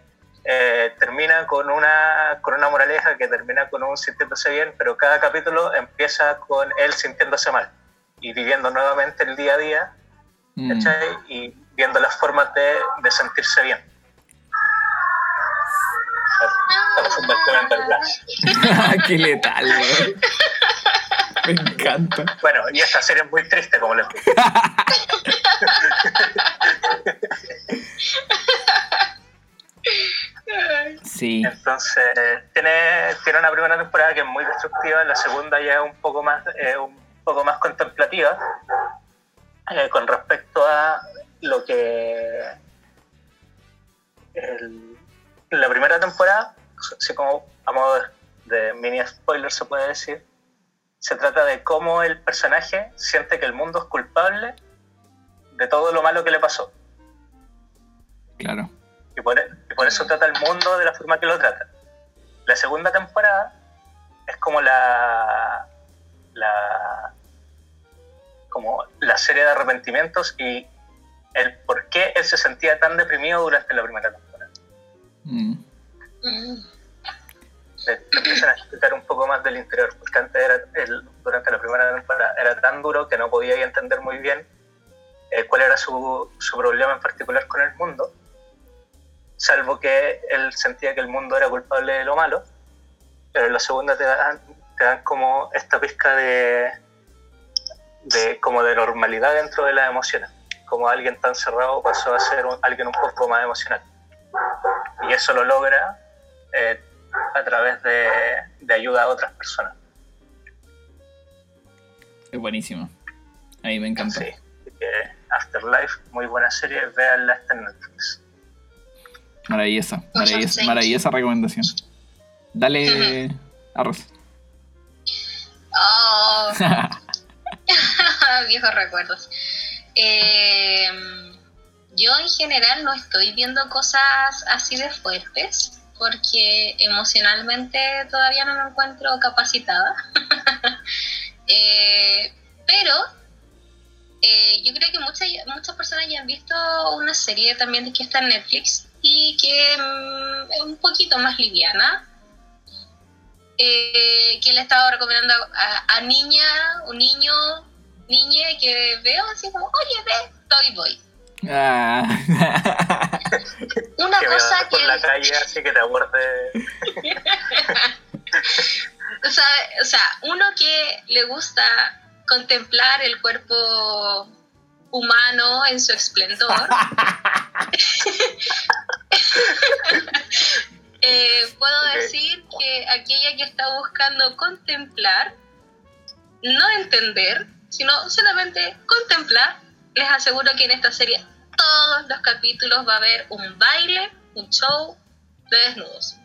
eh, termina con una, con una moraleja, que termina con un sintiéndose bien, pero cada capítulo empieza con él sintiéndose mal y viviendo nuevamente el día a día Mm. y viendo las formas de, de sentirse bien. (laughs) Qué letal. Me encanta. Bueno, y esta serie es muy triste, como les digo. (laughs) Sí. Entonces, tiene, tiene una primera temporada que es muy destructiva, la segunda ya es un poco más, eh, un poco más contemplativa eh, con respecto a lo que el- la primera temporada, así como a modo de, mini spoiler se puede decir, se trata de cómo el personaje siente que el mundo es culpable de todo lo malo que le pasó. Claro. Y por, y por eso trata el mundo de la forma que lo trata. La segunda temporada es como la, la como la serie de arrepentimientos y el por qué él se sentía tan deprimido durante la primera temporada. Mm. Le, le empiezan a explicar un poco más del interior, porque antes era, él, durante la primera temporada era tan duro que no podía entender muy bien eh, cuál era su, su problema en particular con el mundo, salvo que él sentía que el mundo era culpable de lo malo, pero en la segunda te dan, te dan como esta pizca de, de, como de normalidad dentro de las emociones, como alguien tan cerrado pasó a ser un- alguien un poco más emocional. Y eso lo logra eh, a través de, de ayuda a otras personas. Es buenísimo. Ahí me encanta. Sí. Afterlife, muy buena serie, véanla, en Netflix. Maravillosa. Maravillosa, recomendación. Dale, arroz. Oh, (laughs) (laughs) viejos recuerdos. Eh, yo en general no estoy viendo cosas así de fuertes porque emocionalmente todavía no me encuentro capacitada. (laughs) Eh, pero eh, yo creo que muchas, muchas personas ya han visto una serie también que está en Netflix y que mm, es un poquito más liviana, eh, que le he estado recomendando a, a niña, un niño, niñe que veo así como, oye, ve, Toy Boy. Ah. (laughs) una que cosa veas por que la calle así que te (laughs) o sea, o sea, uno que le gusta contemplar el cuerpo humano en su esplendor, (laughs) eh, puedo decir que aquella que está buscando contemplar, no entender, sino solamente contemplar, les aseguro que en esta serie todos los capítulos va a haber un baile, un show de desnudos.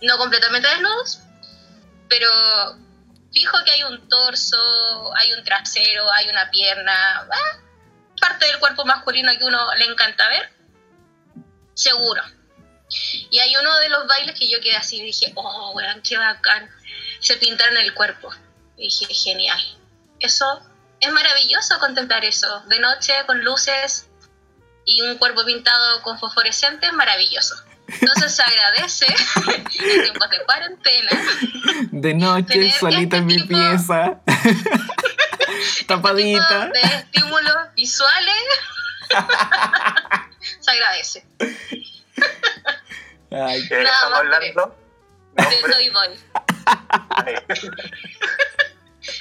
No completamente desnudos, pero fijo que hay un torso, hay un trasero, hay una pierna, ah, parte del cuerpo masculino que uno le encanta ver, seguro. Y hay uno de los bailes que yo quedé así y dije, oh, weón, qué bacán. Se pintaron el cuerpo. Y dije, genial. Eso es maravilloso contemplar eso. De noche, con luces y un cuerpo pintado con fosforescente, es maravilloso. Entonces se agradece (laughs) en tiempos de cuarentena De noche, solita en este mi tipo- pieza. (laughs) Tapadita. tipo de estímulos visuales (laughs) se agradece. Ay, ¿De qué Nada estamos más hablando? De. Toy Boy.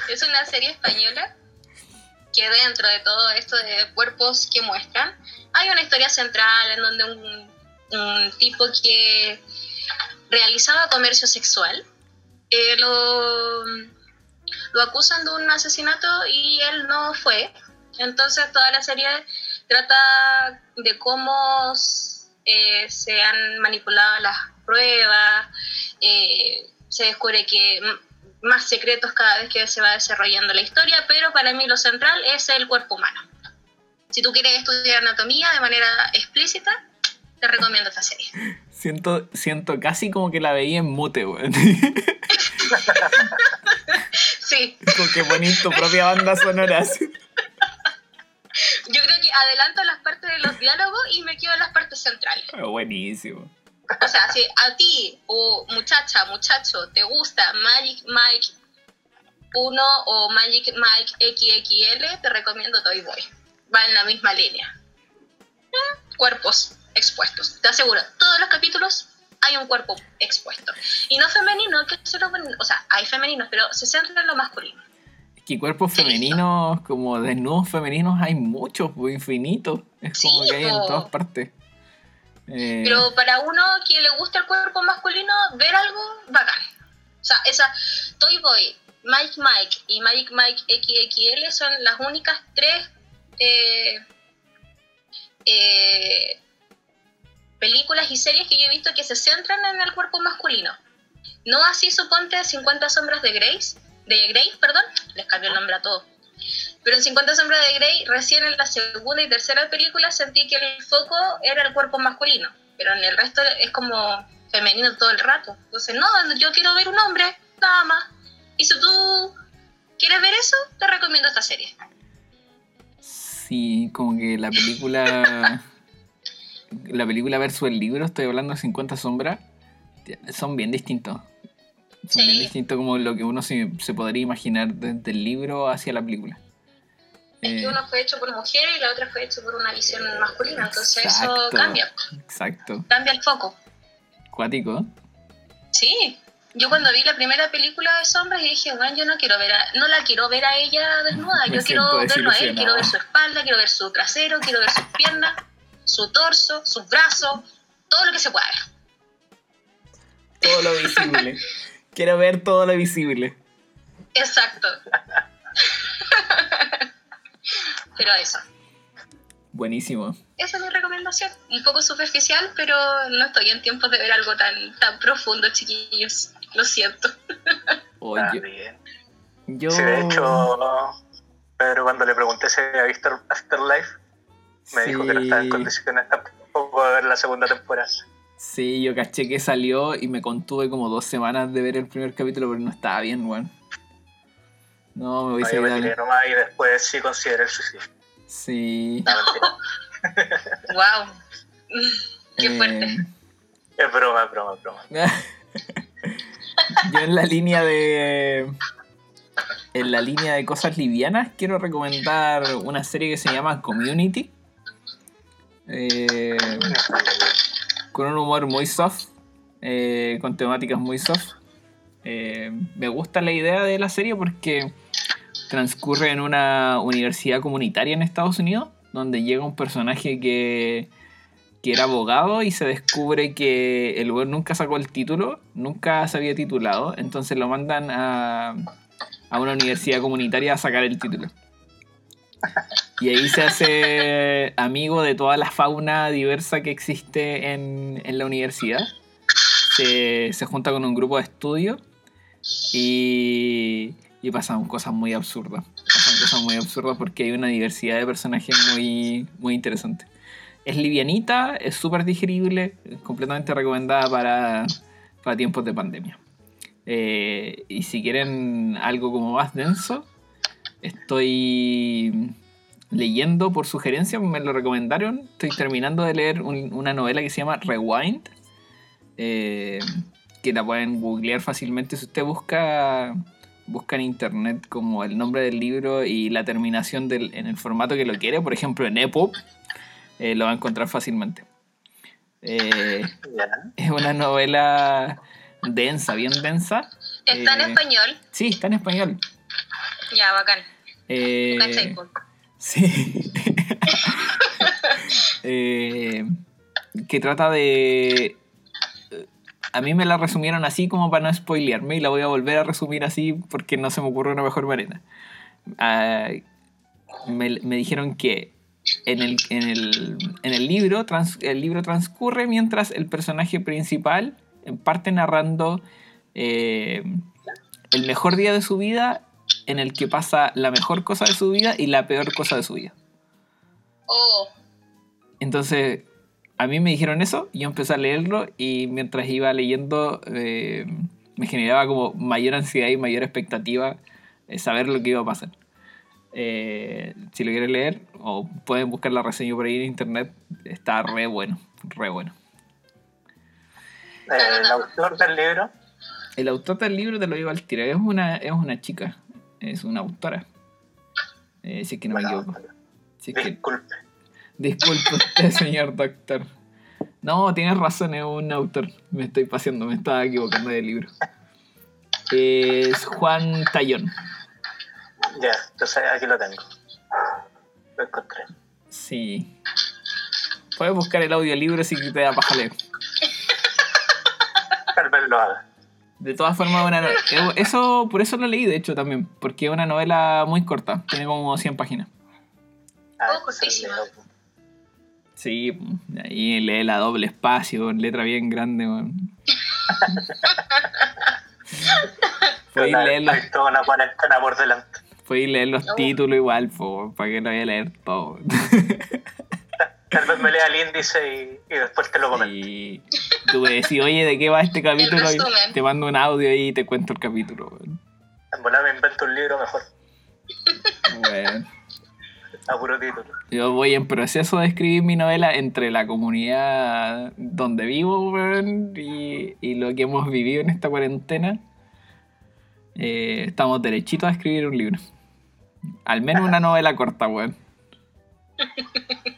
Es una serie española que dentro de todo esto de cuerpos que muestran, hay una historia central en donde un, un tipo que realizaba comercio sexual eh, lo, lo acusan de un asesinato y él no fue. Entonces toda la serie trata de cómo eh, se han manipulado las pruebas, eh, se descubre que más secretos cada vez que se va desarrollando la historia, pero para mí lo central es el cuerpo humano. Si tú quieres estudiar anatomía de manera explícita, te recomiendo esta serie. siento, siento casi como que la veía en mute, weón. Sí, Como que ponís tu propia banda sonora. yo creo que adelanto las partes de los diálogos y me quedo en las partes centrales. Buenísimo. O sea, si a ti o muchacha, muchacho, te gusta Magic Mike 1 o Magic Mike XXL, te recomiendo Toy Boy. Va en la misma línea. Eh, Cuerpos expuestos. Te aseguro, todos los capítulos hay un cuerpo expuesto. Y no femenino, que solo, o sea, hay femeninos, pero se centra en lo masculino. Es que cuerpos Sí. femeninos, como desnudos femeninos, hay muchos, pues, infinitos. Es como que hay en todas partes. Eh, Pero para uno que le gusta el cuerpo masculino, ver algo bacán. O sea, esa Toy Boy, Mike Mike y Magic Mike XXL son las únicas tres eh, eh, películas y series que yo he visto que se centran en el cuerpo masculino. No así suponte 50 sombras de Grace, de Grey, perdón, les cambié el nombre a todos. Pero en 50 sombras de Grey, recién en la segunda y tercera película sentí que el foco era el cuerpo masculino, pero en el resto es como femenino todo el rato. Entonces, no, yo quiero ver un hombre, nada más. Y si tú quieres ver eso, te recomiendo esta serie. Sí, como que la película. (laughs) la película versus el libro, estoy hablando de 50 sombras, son bien distintos. Son Sí. bien distintos como lo que uno se, se podría imaginar desde el libro hacia la película. Es Eh, que uno fue hecho por mujeres y la otra fue hecho por una visión masculina, entonces Exacto. eso cambia, Exacto. cambia el foco. Cuático. Sí, yo cuando vi la primera película de sombras y dije, bueno, yo no quiero ver a, no la quiero ver a ella desnuda, (laughs) Me yo quiero verlo a él, quiero ver su espalda, quiero ver su trasero, quiero ver sus piernas, (laughs) su torso, sus brazos, todo lo que se pueda ver. Todo lo visible. (laughs) Quiero ver todo lo visible. Exacto. (laughs) pero eso, Buenísimo. esa es mi recomendación. Un poco superficial, pero no estoy en tiempos de ver algo tan, tan profundo, chiquillos. Lo siento. Oye, bien. yo. Sí, de hecho, Pedro cuando le pregunté si había visto Afterlife, me dijo que no estaba en condiciones tampoco de ver la segunda temporada. Sí, yo caché que salió y me contuve como dos semanas de ver el primer capítulo, pero no estaba bien, weón. No, me No, hubiese yo me ido. tiré nomás y después sí consideré el suicidio. Sí. No. ¡Wow! (laughs) ¡Qué Eh, fuerte! Es broma, es broma, es broma. (laughs) Yo en la línea de. En la línea de cosas livianas, quiero recomendar una serie que se llama Community. Eh, con un humor muy soft, eh, con temáticas muy soft. Eh, me gusta la idea de la serie porque transcurre en una universidad comunitaria en Estados Unidos, donde llega un personaje que, que era abogado y se descubre que el weón nunca sacó el título, nunca se había titulado, entonces lo mandan a, a una universidad comunitaria a sacar el título. Y ahí se hace amigo de toda la fauna diversa que existe en, en la universidad. Se, se junta con un grupo de estudio y, y pasan cosas muy absurdas. Pasan cosas muy absurdas porque hay una diversidad de personajes muy, muy interesante. Es livianita, es súper digerible, completamente recomendada para, para tiempos de pandemia. Eh, y si quieren algo como más denso, estoy leyendo por sugerencia, me lo recomendaron. Estoy terminando de leer un- una novela que se llama Rewind, eh, que la pueden googlear fácilmente si usted busca busca en internet como el nombre del libro y la terminación del, en el formato que lo quiere, por ejemplo en EPUB, eh, lo va a encontrar fácilmente. Eh, (laughs) es una novela densa, bien densa. Está en español. Sí, está en español. Ya, bacán. Eh, ¿Cachai, po? Sí. (laughs) Eh, que trata de... A mí me la resumieron así como para no spoilearme y la voy a volver a resumir así porque no se me ocurre una mejor manera. Ah, me, dijeron que en el, en el, en el libro el libro transcurre mientras el personaje principal parte narrando eh, el mejor día de su vida en el que pasa la mejor cosa de su vida y la peor cosa de su vida. Oh, Entonces, a mí me dijeron eso, y yo empecé a leerlo y mientras iba leyendo eh, me generaba como mayor ansiedad y mayor expectativa eh, saber lo que iba a pasar. Eh, si lo quieren leer, o pueden buscar la reseña por ahí en internet, está re bueno, re bueno. Eh, el autor del libro, El autor del libro te lo digo al tiro, es una, es una chica, es una autora. Eh, si es que no me bueno, equivoco. Si es que- disculpe. Disculpe usted, (laughs) señor doctor. No, tienes razón, es un autor. Me estoy paseando, me estaba equivocando de libro. Es Juan Tallón. Ya, entonces aquí lo tengo. Lo encontré. Sí. Puedes buscar el audiolibro si te da paja leer. Tal vez lo haga. De todas formas, una no- eh, eso, por eso lo leí, de hecho, también. Porque es una novela muy corta. Tiene como 100 páginas. Ah, Oh, lo- Sí, ahí lee la doble espacio, con letra bien grande. weón. (laughs) Podéis leer los por leer los No. títulos igual, po, para que lo vaya a leer todo. (laughs) Tal vez me lea el índice y, y después te lo comento. y tú me decís, oye, ¿de qué va este capítulo? Y te mando un audio y te cuento el capítulo. weón. En volar me invento un libro mejor. Bueno, A puro título. yo voy en proceso de escribir mi novela entre la comunidad donde vivo weón, y, y lo que hemos vivido en esta cuarentena. Eh, estamos derechitos a escribir un libro. Al menos una novela corta, weón. (laughs)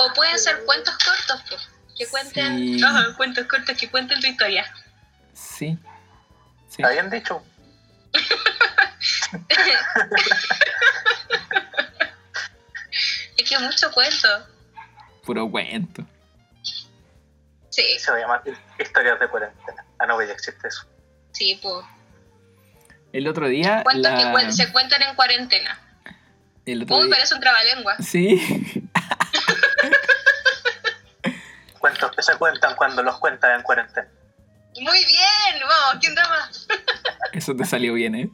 O pueden ser cuentos cortos, pues, que cuenten. Sí. Cuentos cortos que cuenten tu historia. Sí. Sí. ¿Está bien dicho? Es que mucho cuento. Puro cuento. Sí, Se va a llamar Historias de cuarentena. Ah, no, ya existe eso. sí, pues. El otro día. Cuentos que la- se cuentan en cuarentena. el otro Uy, día- parece un trabalengua. Sí. (laughs) Cuentos que se cuentan cuando los cuentas en cuarentena. Muy bien, vamos, ¿quién da más? (laughs) Eso te salió bien, ¿eh?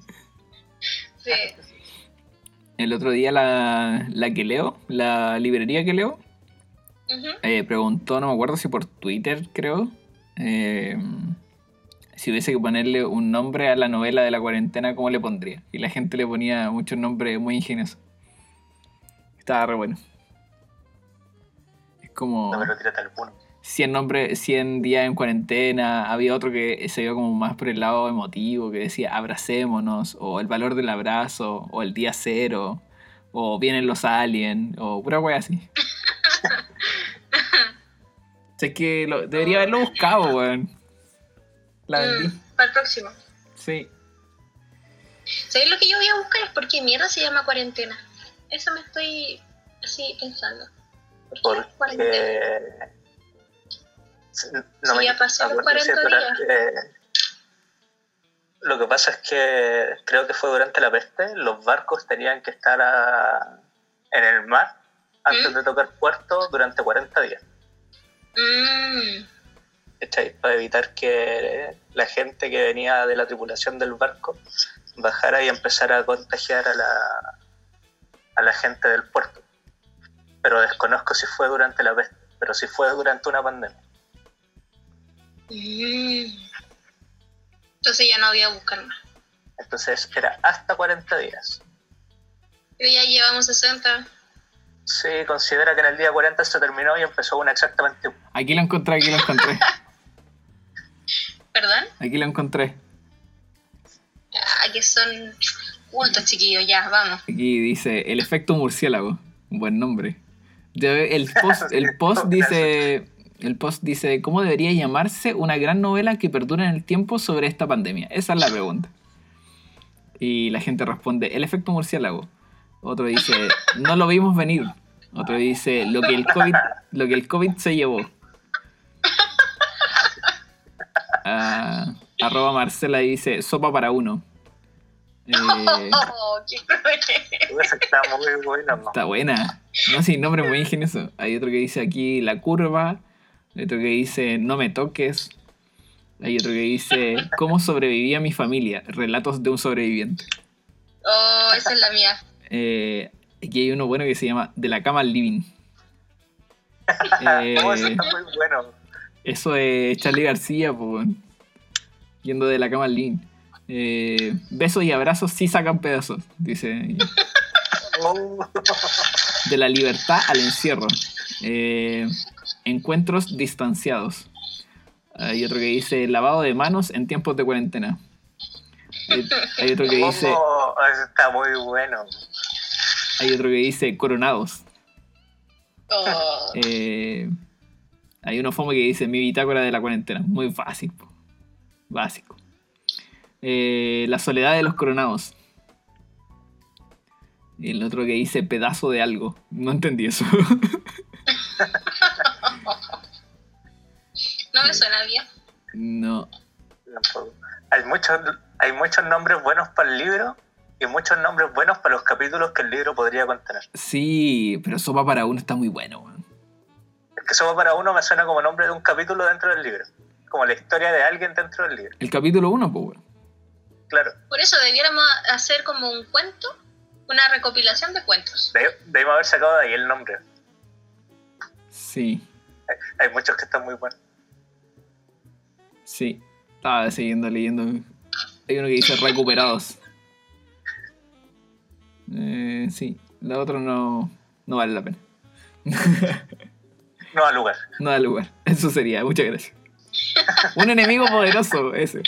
Sí. El otro día la, la que leo, la librería que leo, eh, preguntó, no me acuerdo si por Twitter, creo, eh, si hubiese que ponerle un nombre a la novela de la cuarentena, ¿cómo le pondría? Y la gente le ponía muchos nombres muy ingeniosos. Estaba re bueno. Es como... No me lo al puno. 100 nombres, 100 días en cuarentena. Había otro que se iba como más por el lado emotivo, que decía abracémonos, o el valor del abrazo, o el día cero, o vienen los aliens, o pura wea así. (laughs) sé que lo- debería haberlo buscado, weón. La vendí. Mm, para el próximo. Sí. ¿Sabéis lo que yo voy a buscar? Es por qué mierda se llama cuarentena. Eso me estoy así pensando. Porque. No Sí, me ya pasé los acuerdo si 40 durante- Lo que pasa es que creo que fue durante la peste, los barcos tenían que estar a- en el mar antes ¿Mm? de tocar puerto durante 40 días. Mm. Para evitar que la gente que venía de la tripulación del barco bajara y empezara a contagiar a la, a la gente del puerto. Pero desconozco si fue durante la peste, pero si fue durante una pandemia. mm. Entonces ya no voy a buscar más. Entonces era hasta 40 días. Pero ya llevamos 60. Sí, considera que en el día 40 se terminó y empezó una exactamente una. Aquí lo encontré, aquí lo encontré. (laughs) ¿Perdón? Aquí lo encontré. Ah, que son cultos, chiquillos. Ya, vamos. Aquí dice el efecto murciélago. Un buen nombre. El (laughs) post, el post dice. El post dice, ¿cómo debería llamarse una gran novela que perdura en el tiempo sobre esta pandemia? Esa es la pregunta. Y la gente responde, el efecto murciélago. Otro dice, no lo vimos venir. Otro dice, lo que el COVID, lo que el COVID se llevó. Ah, arroba Marcela dice, sopa para uno. Eh, (laughs) Oh, qué. Esa está muy buena, ¿no? Está buena. No, sí, nombre muy ingenioso. Hay otro que dice aquí la curva. Hay otro que dice no me toques. Hay otro que dice cómo sobrevivía mi familia. Relatos de un sobreviviente. Oh, esa es la mía. Eh, aquí hay uno bueno que se llama De la cama al living. (laughs) Eh, Oh, eso está muy bueno. eso es Charlie García, po, yendo de la cama al living. Eh, besos y abrazos sí sacan pedazos, dice. (laughs) De la libertad al encierro. Eh, encuentros distanciados. Hay otro que dice lavado de manos en tiempos de cuarentena. Hay, otro que dice, (laughs) oh, eso está muy bueno. hay otro que dice coronados. Oh, Eh, hay uno fome que dice mi bitácora de la cuarentena. Muy fácil. po. Básico. Eh, la soledad de los coronados. Y el otro que dice pedazo de algo. No entendí eso. (laughs) no me suena bien. no. Tampoco. Hay muchos, hay muchos nombres buenos para el libro y muchos nombres buenos para los capítulos que el libro podría contener. Sí, pero sopa para uno está muy bueno, weón. Es que solo para uno me suena como nombre de un capítulo dentro del libro. Como la historia de alguien dentro del libro. El capítulo 1, pues, weón. Claro. Por eso debiéramos hacer como un cuento, una recopilación de cuentos. De- Debimos haber sacado de ahí el nombre. Sí, Hay muchos que están muy buenos. sí. Estaba siguiendo leyendo. Hay uno que dice recuperados. Eh, sí, la otra no, no vale la pena. No al lugar. No da lugar. Eso sería, muchas gracias. Un enemigo poderoso, ese.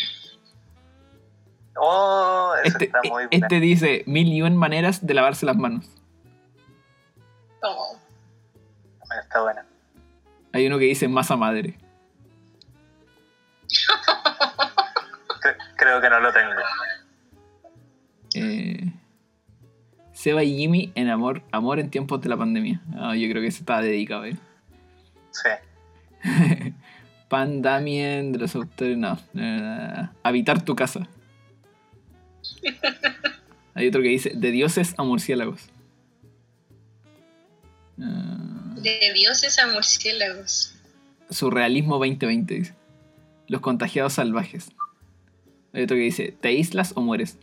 Oh, eso Este, está muy bien. este dice mil y un maneras de lavarse las manos. Oh, Está bueno. Hay uno que dice masa madre. Cre- creo que no lo tengo. Eh, Seba y Jimmy en amor, amor en tiempos de la pandemia. Ah, yo creo que ese está dedicado, ¿eh? Sí. (laughs) Pan Damien de los autores. No. habitar tu casa. (laughs) Hay otro que dice de dioses a murciélagos. Ah, de dioses a murciélagos. surrealismo 2020 dice. Los contagiados salvajes. Hay otro que dice te aíslas o mueres.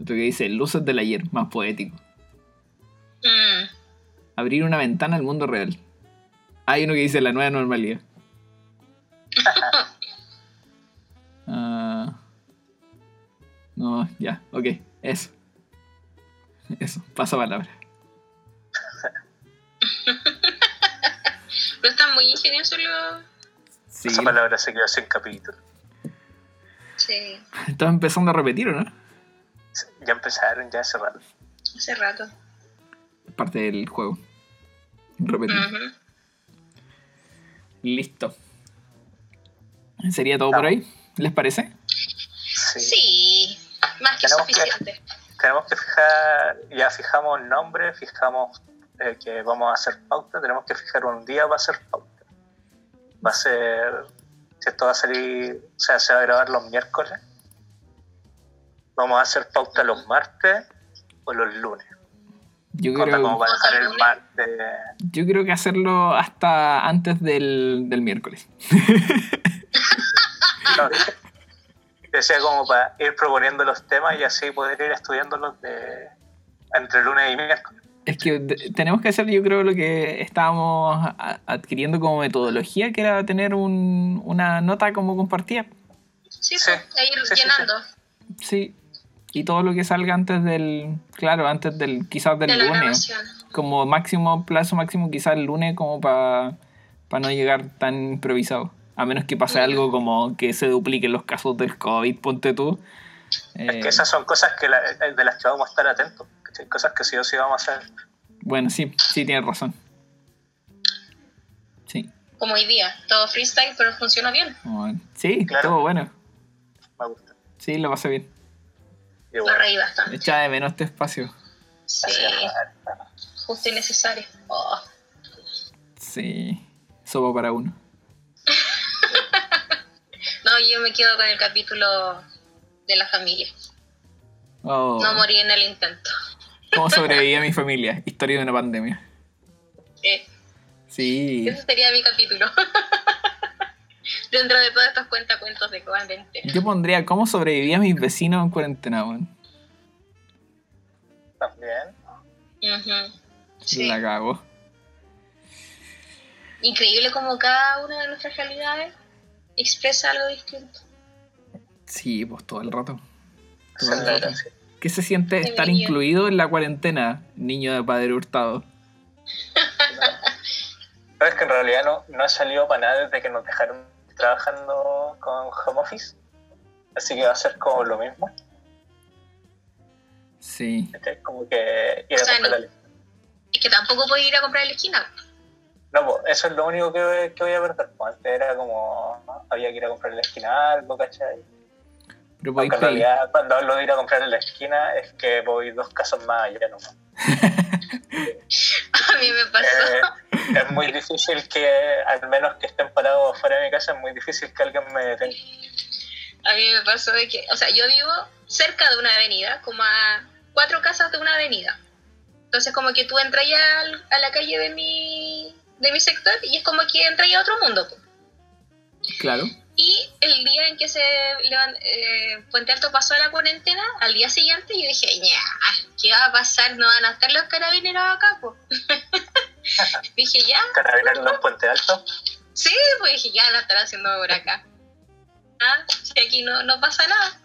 Otro que dice luces del ayer, más poético. Mm, Abrir una ventana al mundo real. Hay uno que dice la nueva normalidad. (laughs) no, ya, ok, eso. Eso, pasa palabra. (laughs) pero están muy ingeniosos los... Sí, Esa palabra se quedó sin capítulo. Sí, estaba empezando a repetir, ¿o no? Ya empezaron, ya hace rato. hace rato. Parte del juego. Repetir. Listo. ¿Sería todo por hoy? ¿Les parece? Sí. Sí, más que Tenemos que- suficiente. Tenemos que fijar, ya fijamos nombre, fijamos eh, que vamos a hacer pauta, tenemos que fijar un día para hacer pauta. Va a ser, si esto va a salir, o sea, se va a grabar los miércoles. Vamos a hacer pauta los martes o los lunes. Yo creo, el yo creo que hacerlo hasta antes del, del miércoles. No, decía como para ir proponiendo los temas y así poder ir estudiándolos de entre lunes y miércoles. Es que tenemos que hacer, yo creo, lo que estábamos adquiriendo como metodología, que era tener un- una nota como compartida. Sí, Sí, pues, a ir sí, sí, llenando Sí. Y todo lo que salga antes del, claro, antes del, quizás del de lunes. Como máximo, plazo máximo, quizás el lunes, como para no llegar tan improvisado. A menos que pase algo como que se dupliquen los casos del COVID, ponte tú. Es Eh, que esas son cosas que la- de las que vamos a estar atentos. ¿cachai? Cosas que sí o sí vamos a hacer. Bueno, sí, sí tienes razón. Sí. Como hoy día, todo freestyle, pero funcionó bien. Bueno, Sí, Claro. estuvo bueno. Me gusta. Sí, lo pasé bien. Y Me bueno, reí bastante. Echaba de menos este espacio. Sí, justo y necesario. Oh. Sí. Sopa para uno. No, yo me quedo con el capítulo de la familia. Oh, No morí en el intento. ¿Cómo sobrevivía mi familia? Historia de una pandemia. Eh, Sí. ese sería mi capítulo. (laughs) Dentro de todos estos cuentacuentos de cuarentena. Yo pondría cómo sobrevivía mis vecinos en cuarentena, weón. También. Sí. La cago. Increíble como cada una de nuestras realidades expresa algo distinto. Sí, pues todo el rato. ¿Qué se siente Qué estar incluido en la cuarentena, niño de padre hurtado? (laughs) ¿Sabes que en realidad no, no ha salido para nada desde que nos dejaron trabajando con home office? Así que va a ser como lo mismo. Sí. ¿cachai? Como que ir a O sea, comprar no- la. Es que tampoco puedo ir a comprar la esquina. No, pues eso es lo único que, que voy a perder. Pues antes era como, había que ir a comprar en la esquina algo, ¿cachai? Pero Aunque en realidad cuando hablo de ir a comprar en la esquina es que voy dos casas más allá nomás. (laughs) A mí me pasó. Eh, es muy difícil que, al menos que estén parados fuera de mi casa, es muy difícil que alguien me detenga. A mí me pasó de que, o sea, yo vivo cerca de una avenida, como a cuatro casas de una avenida. Entonces, como que tú entras ya a la calle de mi, de mi sector y es como que entras ya a otro mundo. Claro. Y el día en que se eh, Puente Alto pasó a la cuarentena, al día siguiente yo dije, ña, ¿qué va a pasar? ¿No van a estar los carabineros acá? po?". (laughs) dije, ya, Carabineros en Puente Alto. Sí, pues dije, ya la estará haciendo por acá. (laughs) Ah, si aquí no, no pasa nada.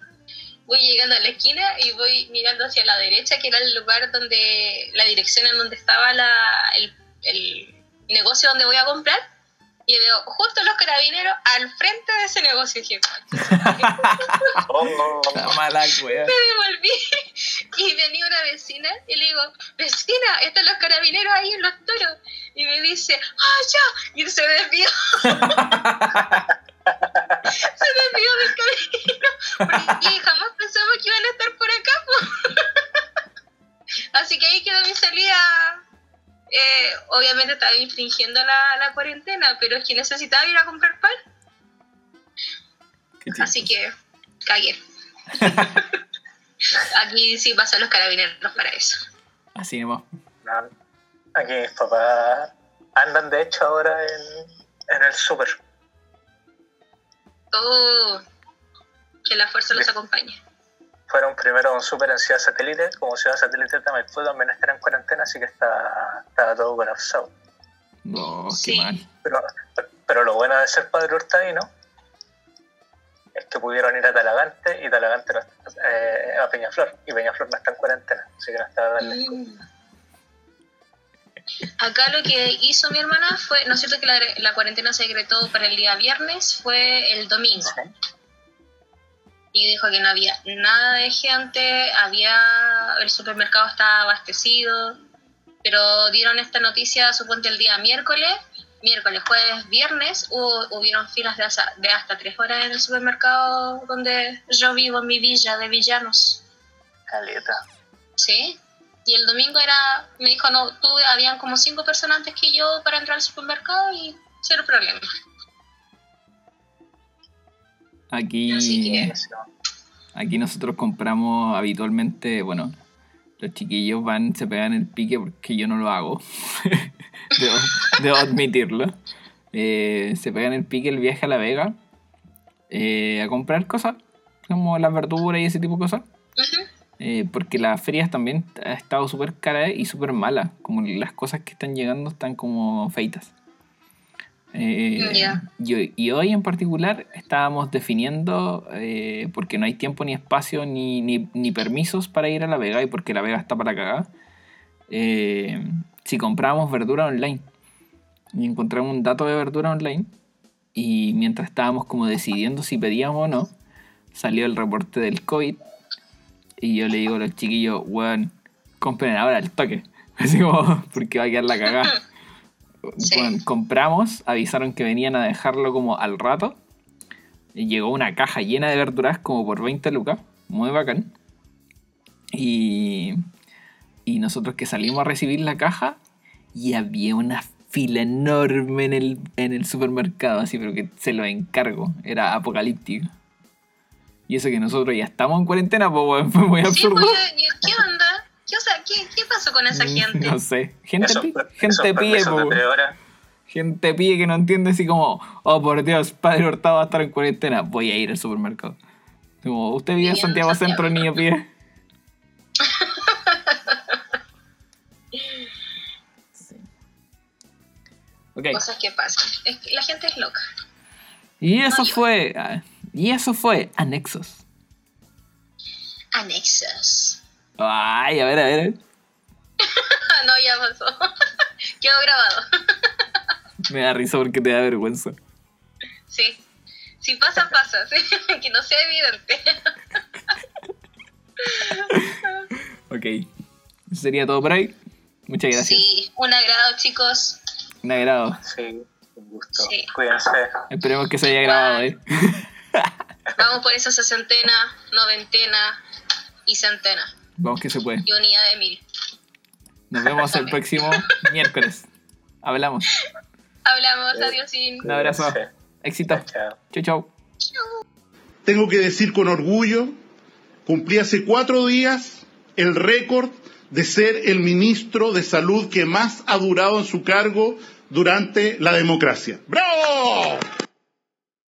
Voy llegando a la esquina y voy mirando hacia la derecha, que era el lugar donde, la dirección en donde estaba la, el, el negocio donde voy a comprar. Y veo justo los carabineros al frente de ese negocio. Y dije, Oh, oh, oh. La mala wea. me devolví. Y venía una vecina y le digo, vecina, están los carabineros ahí en los toros. Y me dice, ah, ya. Y se desvió. (laughs) se desvió del camino. Porque jamás pensamos que iban a estar por acá. (laughs) Así que ahí quedó mi salida. Eh, obviamente estaba infringiendo la, la cuarentena, pero es que necesitaba ir a comprar pan. Así que cagué. (laughs) Aquí sí pasan los carabineros para eso. Así nomás. No, Aquí mis papás andan de hecho ahora en, en el súper. Oh, que la fuerza los acompañe. Fueron primero a un súper en Ciudad Satélite, como Ciudad Satélite de Maipú también está en cuarentena, así que está, está todo colapsado. No, qué Sí. mal. Pero, pero lo bueno de ser padre hurtadino es que pudieron ir a Talagante y Talagante no está- eh, a Peñaflor, y Peñaflor no está en cuarentena, así que no está dando Mm. Acá lo que hizo mi hermana fue, ¿no es cierto que la, la cuarentena se decretó para el día viernes? Fue el domingo. Y dijo que no había nada de gente, había el supermercado estaba abastecido, pero dieron esta noticia, suponte el día miércoles, miércoles, jueves, viernes, hubo, hubieron filas de hasta, de hasta tres horas en el supermercado donde yo vivo, en mi villa de villanos. Caleta. ¿Sí? Y el domingo era, me dijo, no, tú, habían como cinco personas antes que yo para entrar al supermercado y cero problema. Aquí, aquí nosotros compramos habitualmente, bueno, los chiquillos van, se pegan el pique porque yo no lo hago. (laughs) debo, debo admitirlo. Eh, se pegan el pique el viaje a La Vega eh, a comprar cosas, como las verduras y ese tipo de cosas. Eh, porque las ferias también ha estado súper cara y súper mala. Como las cosas que están llegando están como feitas. Eh, Ya. y, hoy- y hoy en particular estábamos definiendo, eh, porque no hay tiempo ni espacio ni, ni, ni permisos para ir a La Vega y porque La Vega está para cagar, eh, si comprábamos verdura online. Y encontramos un dato de verdura online y mientras estábamos como decidiendo si pedíamos o no, salió el reporte del COVID y yo le digo a los chiquillos, weón, compren ahora el toque. (laughs) Así como, porque va a quedar la cagada. (laughs) Sí. Compramos, avisaron que venían a dejarlo como al rato. Y llegó una caja llena de verduras como por 20 lucas. Muy bacán. Y, y nosotros que salimos a recibir la caja y había una fila enorme en el, en el supermercado, así, pero que se lo encargo. Era apocalíptico. Y eso que nosotros ya estamos en cuarentena, pues fue muy Sí, absurdo. pues, ¿y ¿qué onda? ¿Qué, o sea, ¿qué, qué pasó con esa gente? No sé. Gente, Esos- pi- gente pide que no entiende así como, oh por Dios, Padre Hurtado va a estar en cuarentena, voy a ir al supermercado. Como, usted vive en Santiago Santiago. Centro, niño pide. Sí. (laughs) Ok, Cosas que pasan. Es que la gente es loca. y eso No, fue, ah, y eso fue Anexos. Anexos. Ay, a ver, a ver, (laughs) no, ya pasó. (laughs) Quedó grabado. (laughs) me da risa porque te da vergüenza. Sí. Si pasa, pasa. ¿sí? Que no sea evidente. Ok, eso sería todo por hoy. Muchas gracias. Sí, un agrado, chicos. Un agrado. Sí, un gusto. Sí. Cuídense. Esperemos que se haya grabado, ¿eh? Vamos por esa sesentena, noventena y centena. Vamos que se puede. Y unidad de mil. Nos vemos el próximo (laughs) miércoles. Hablamos. Hablamos, adiós. y- Un abrazo. Éxito. Chao. Chau, chau. Tengo que decir con orgullo, cumplí hace cuatro días el récord de ser el ministro de salud que más ha durado en su cargo durante la democracia. ¡Bravo!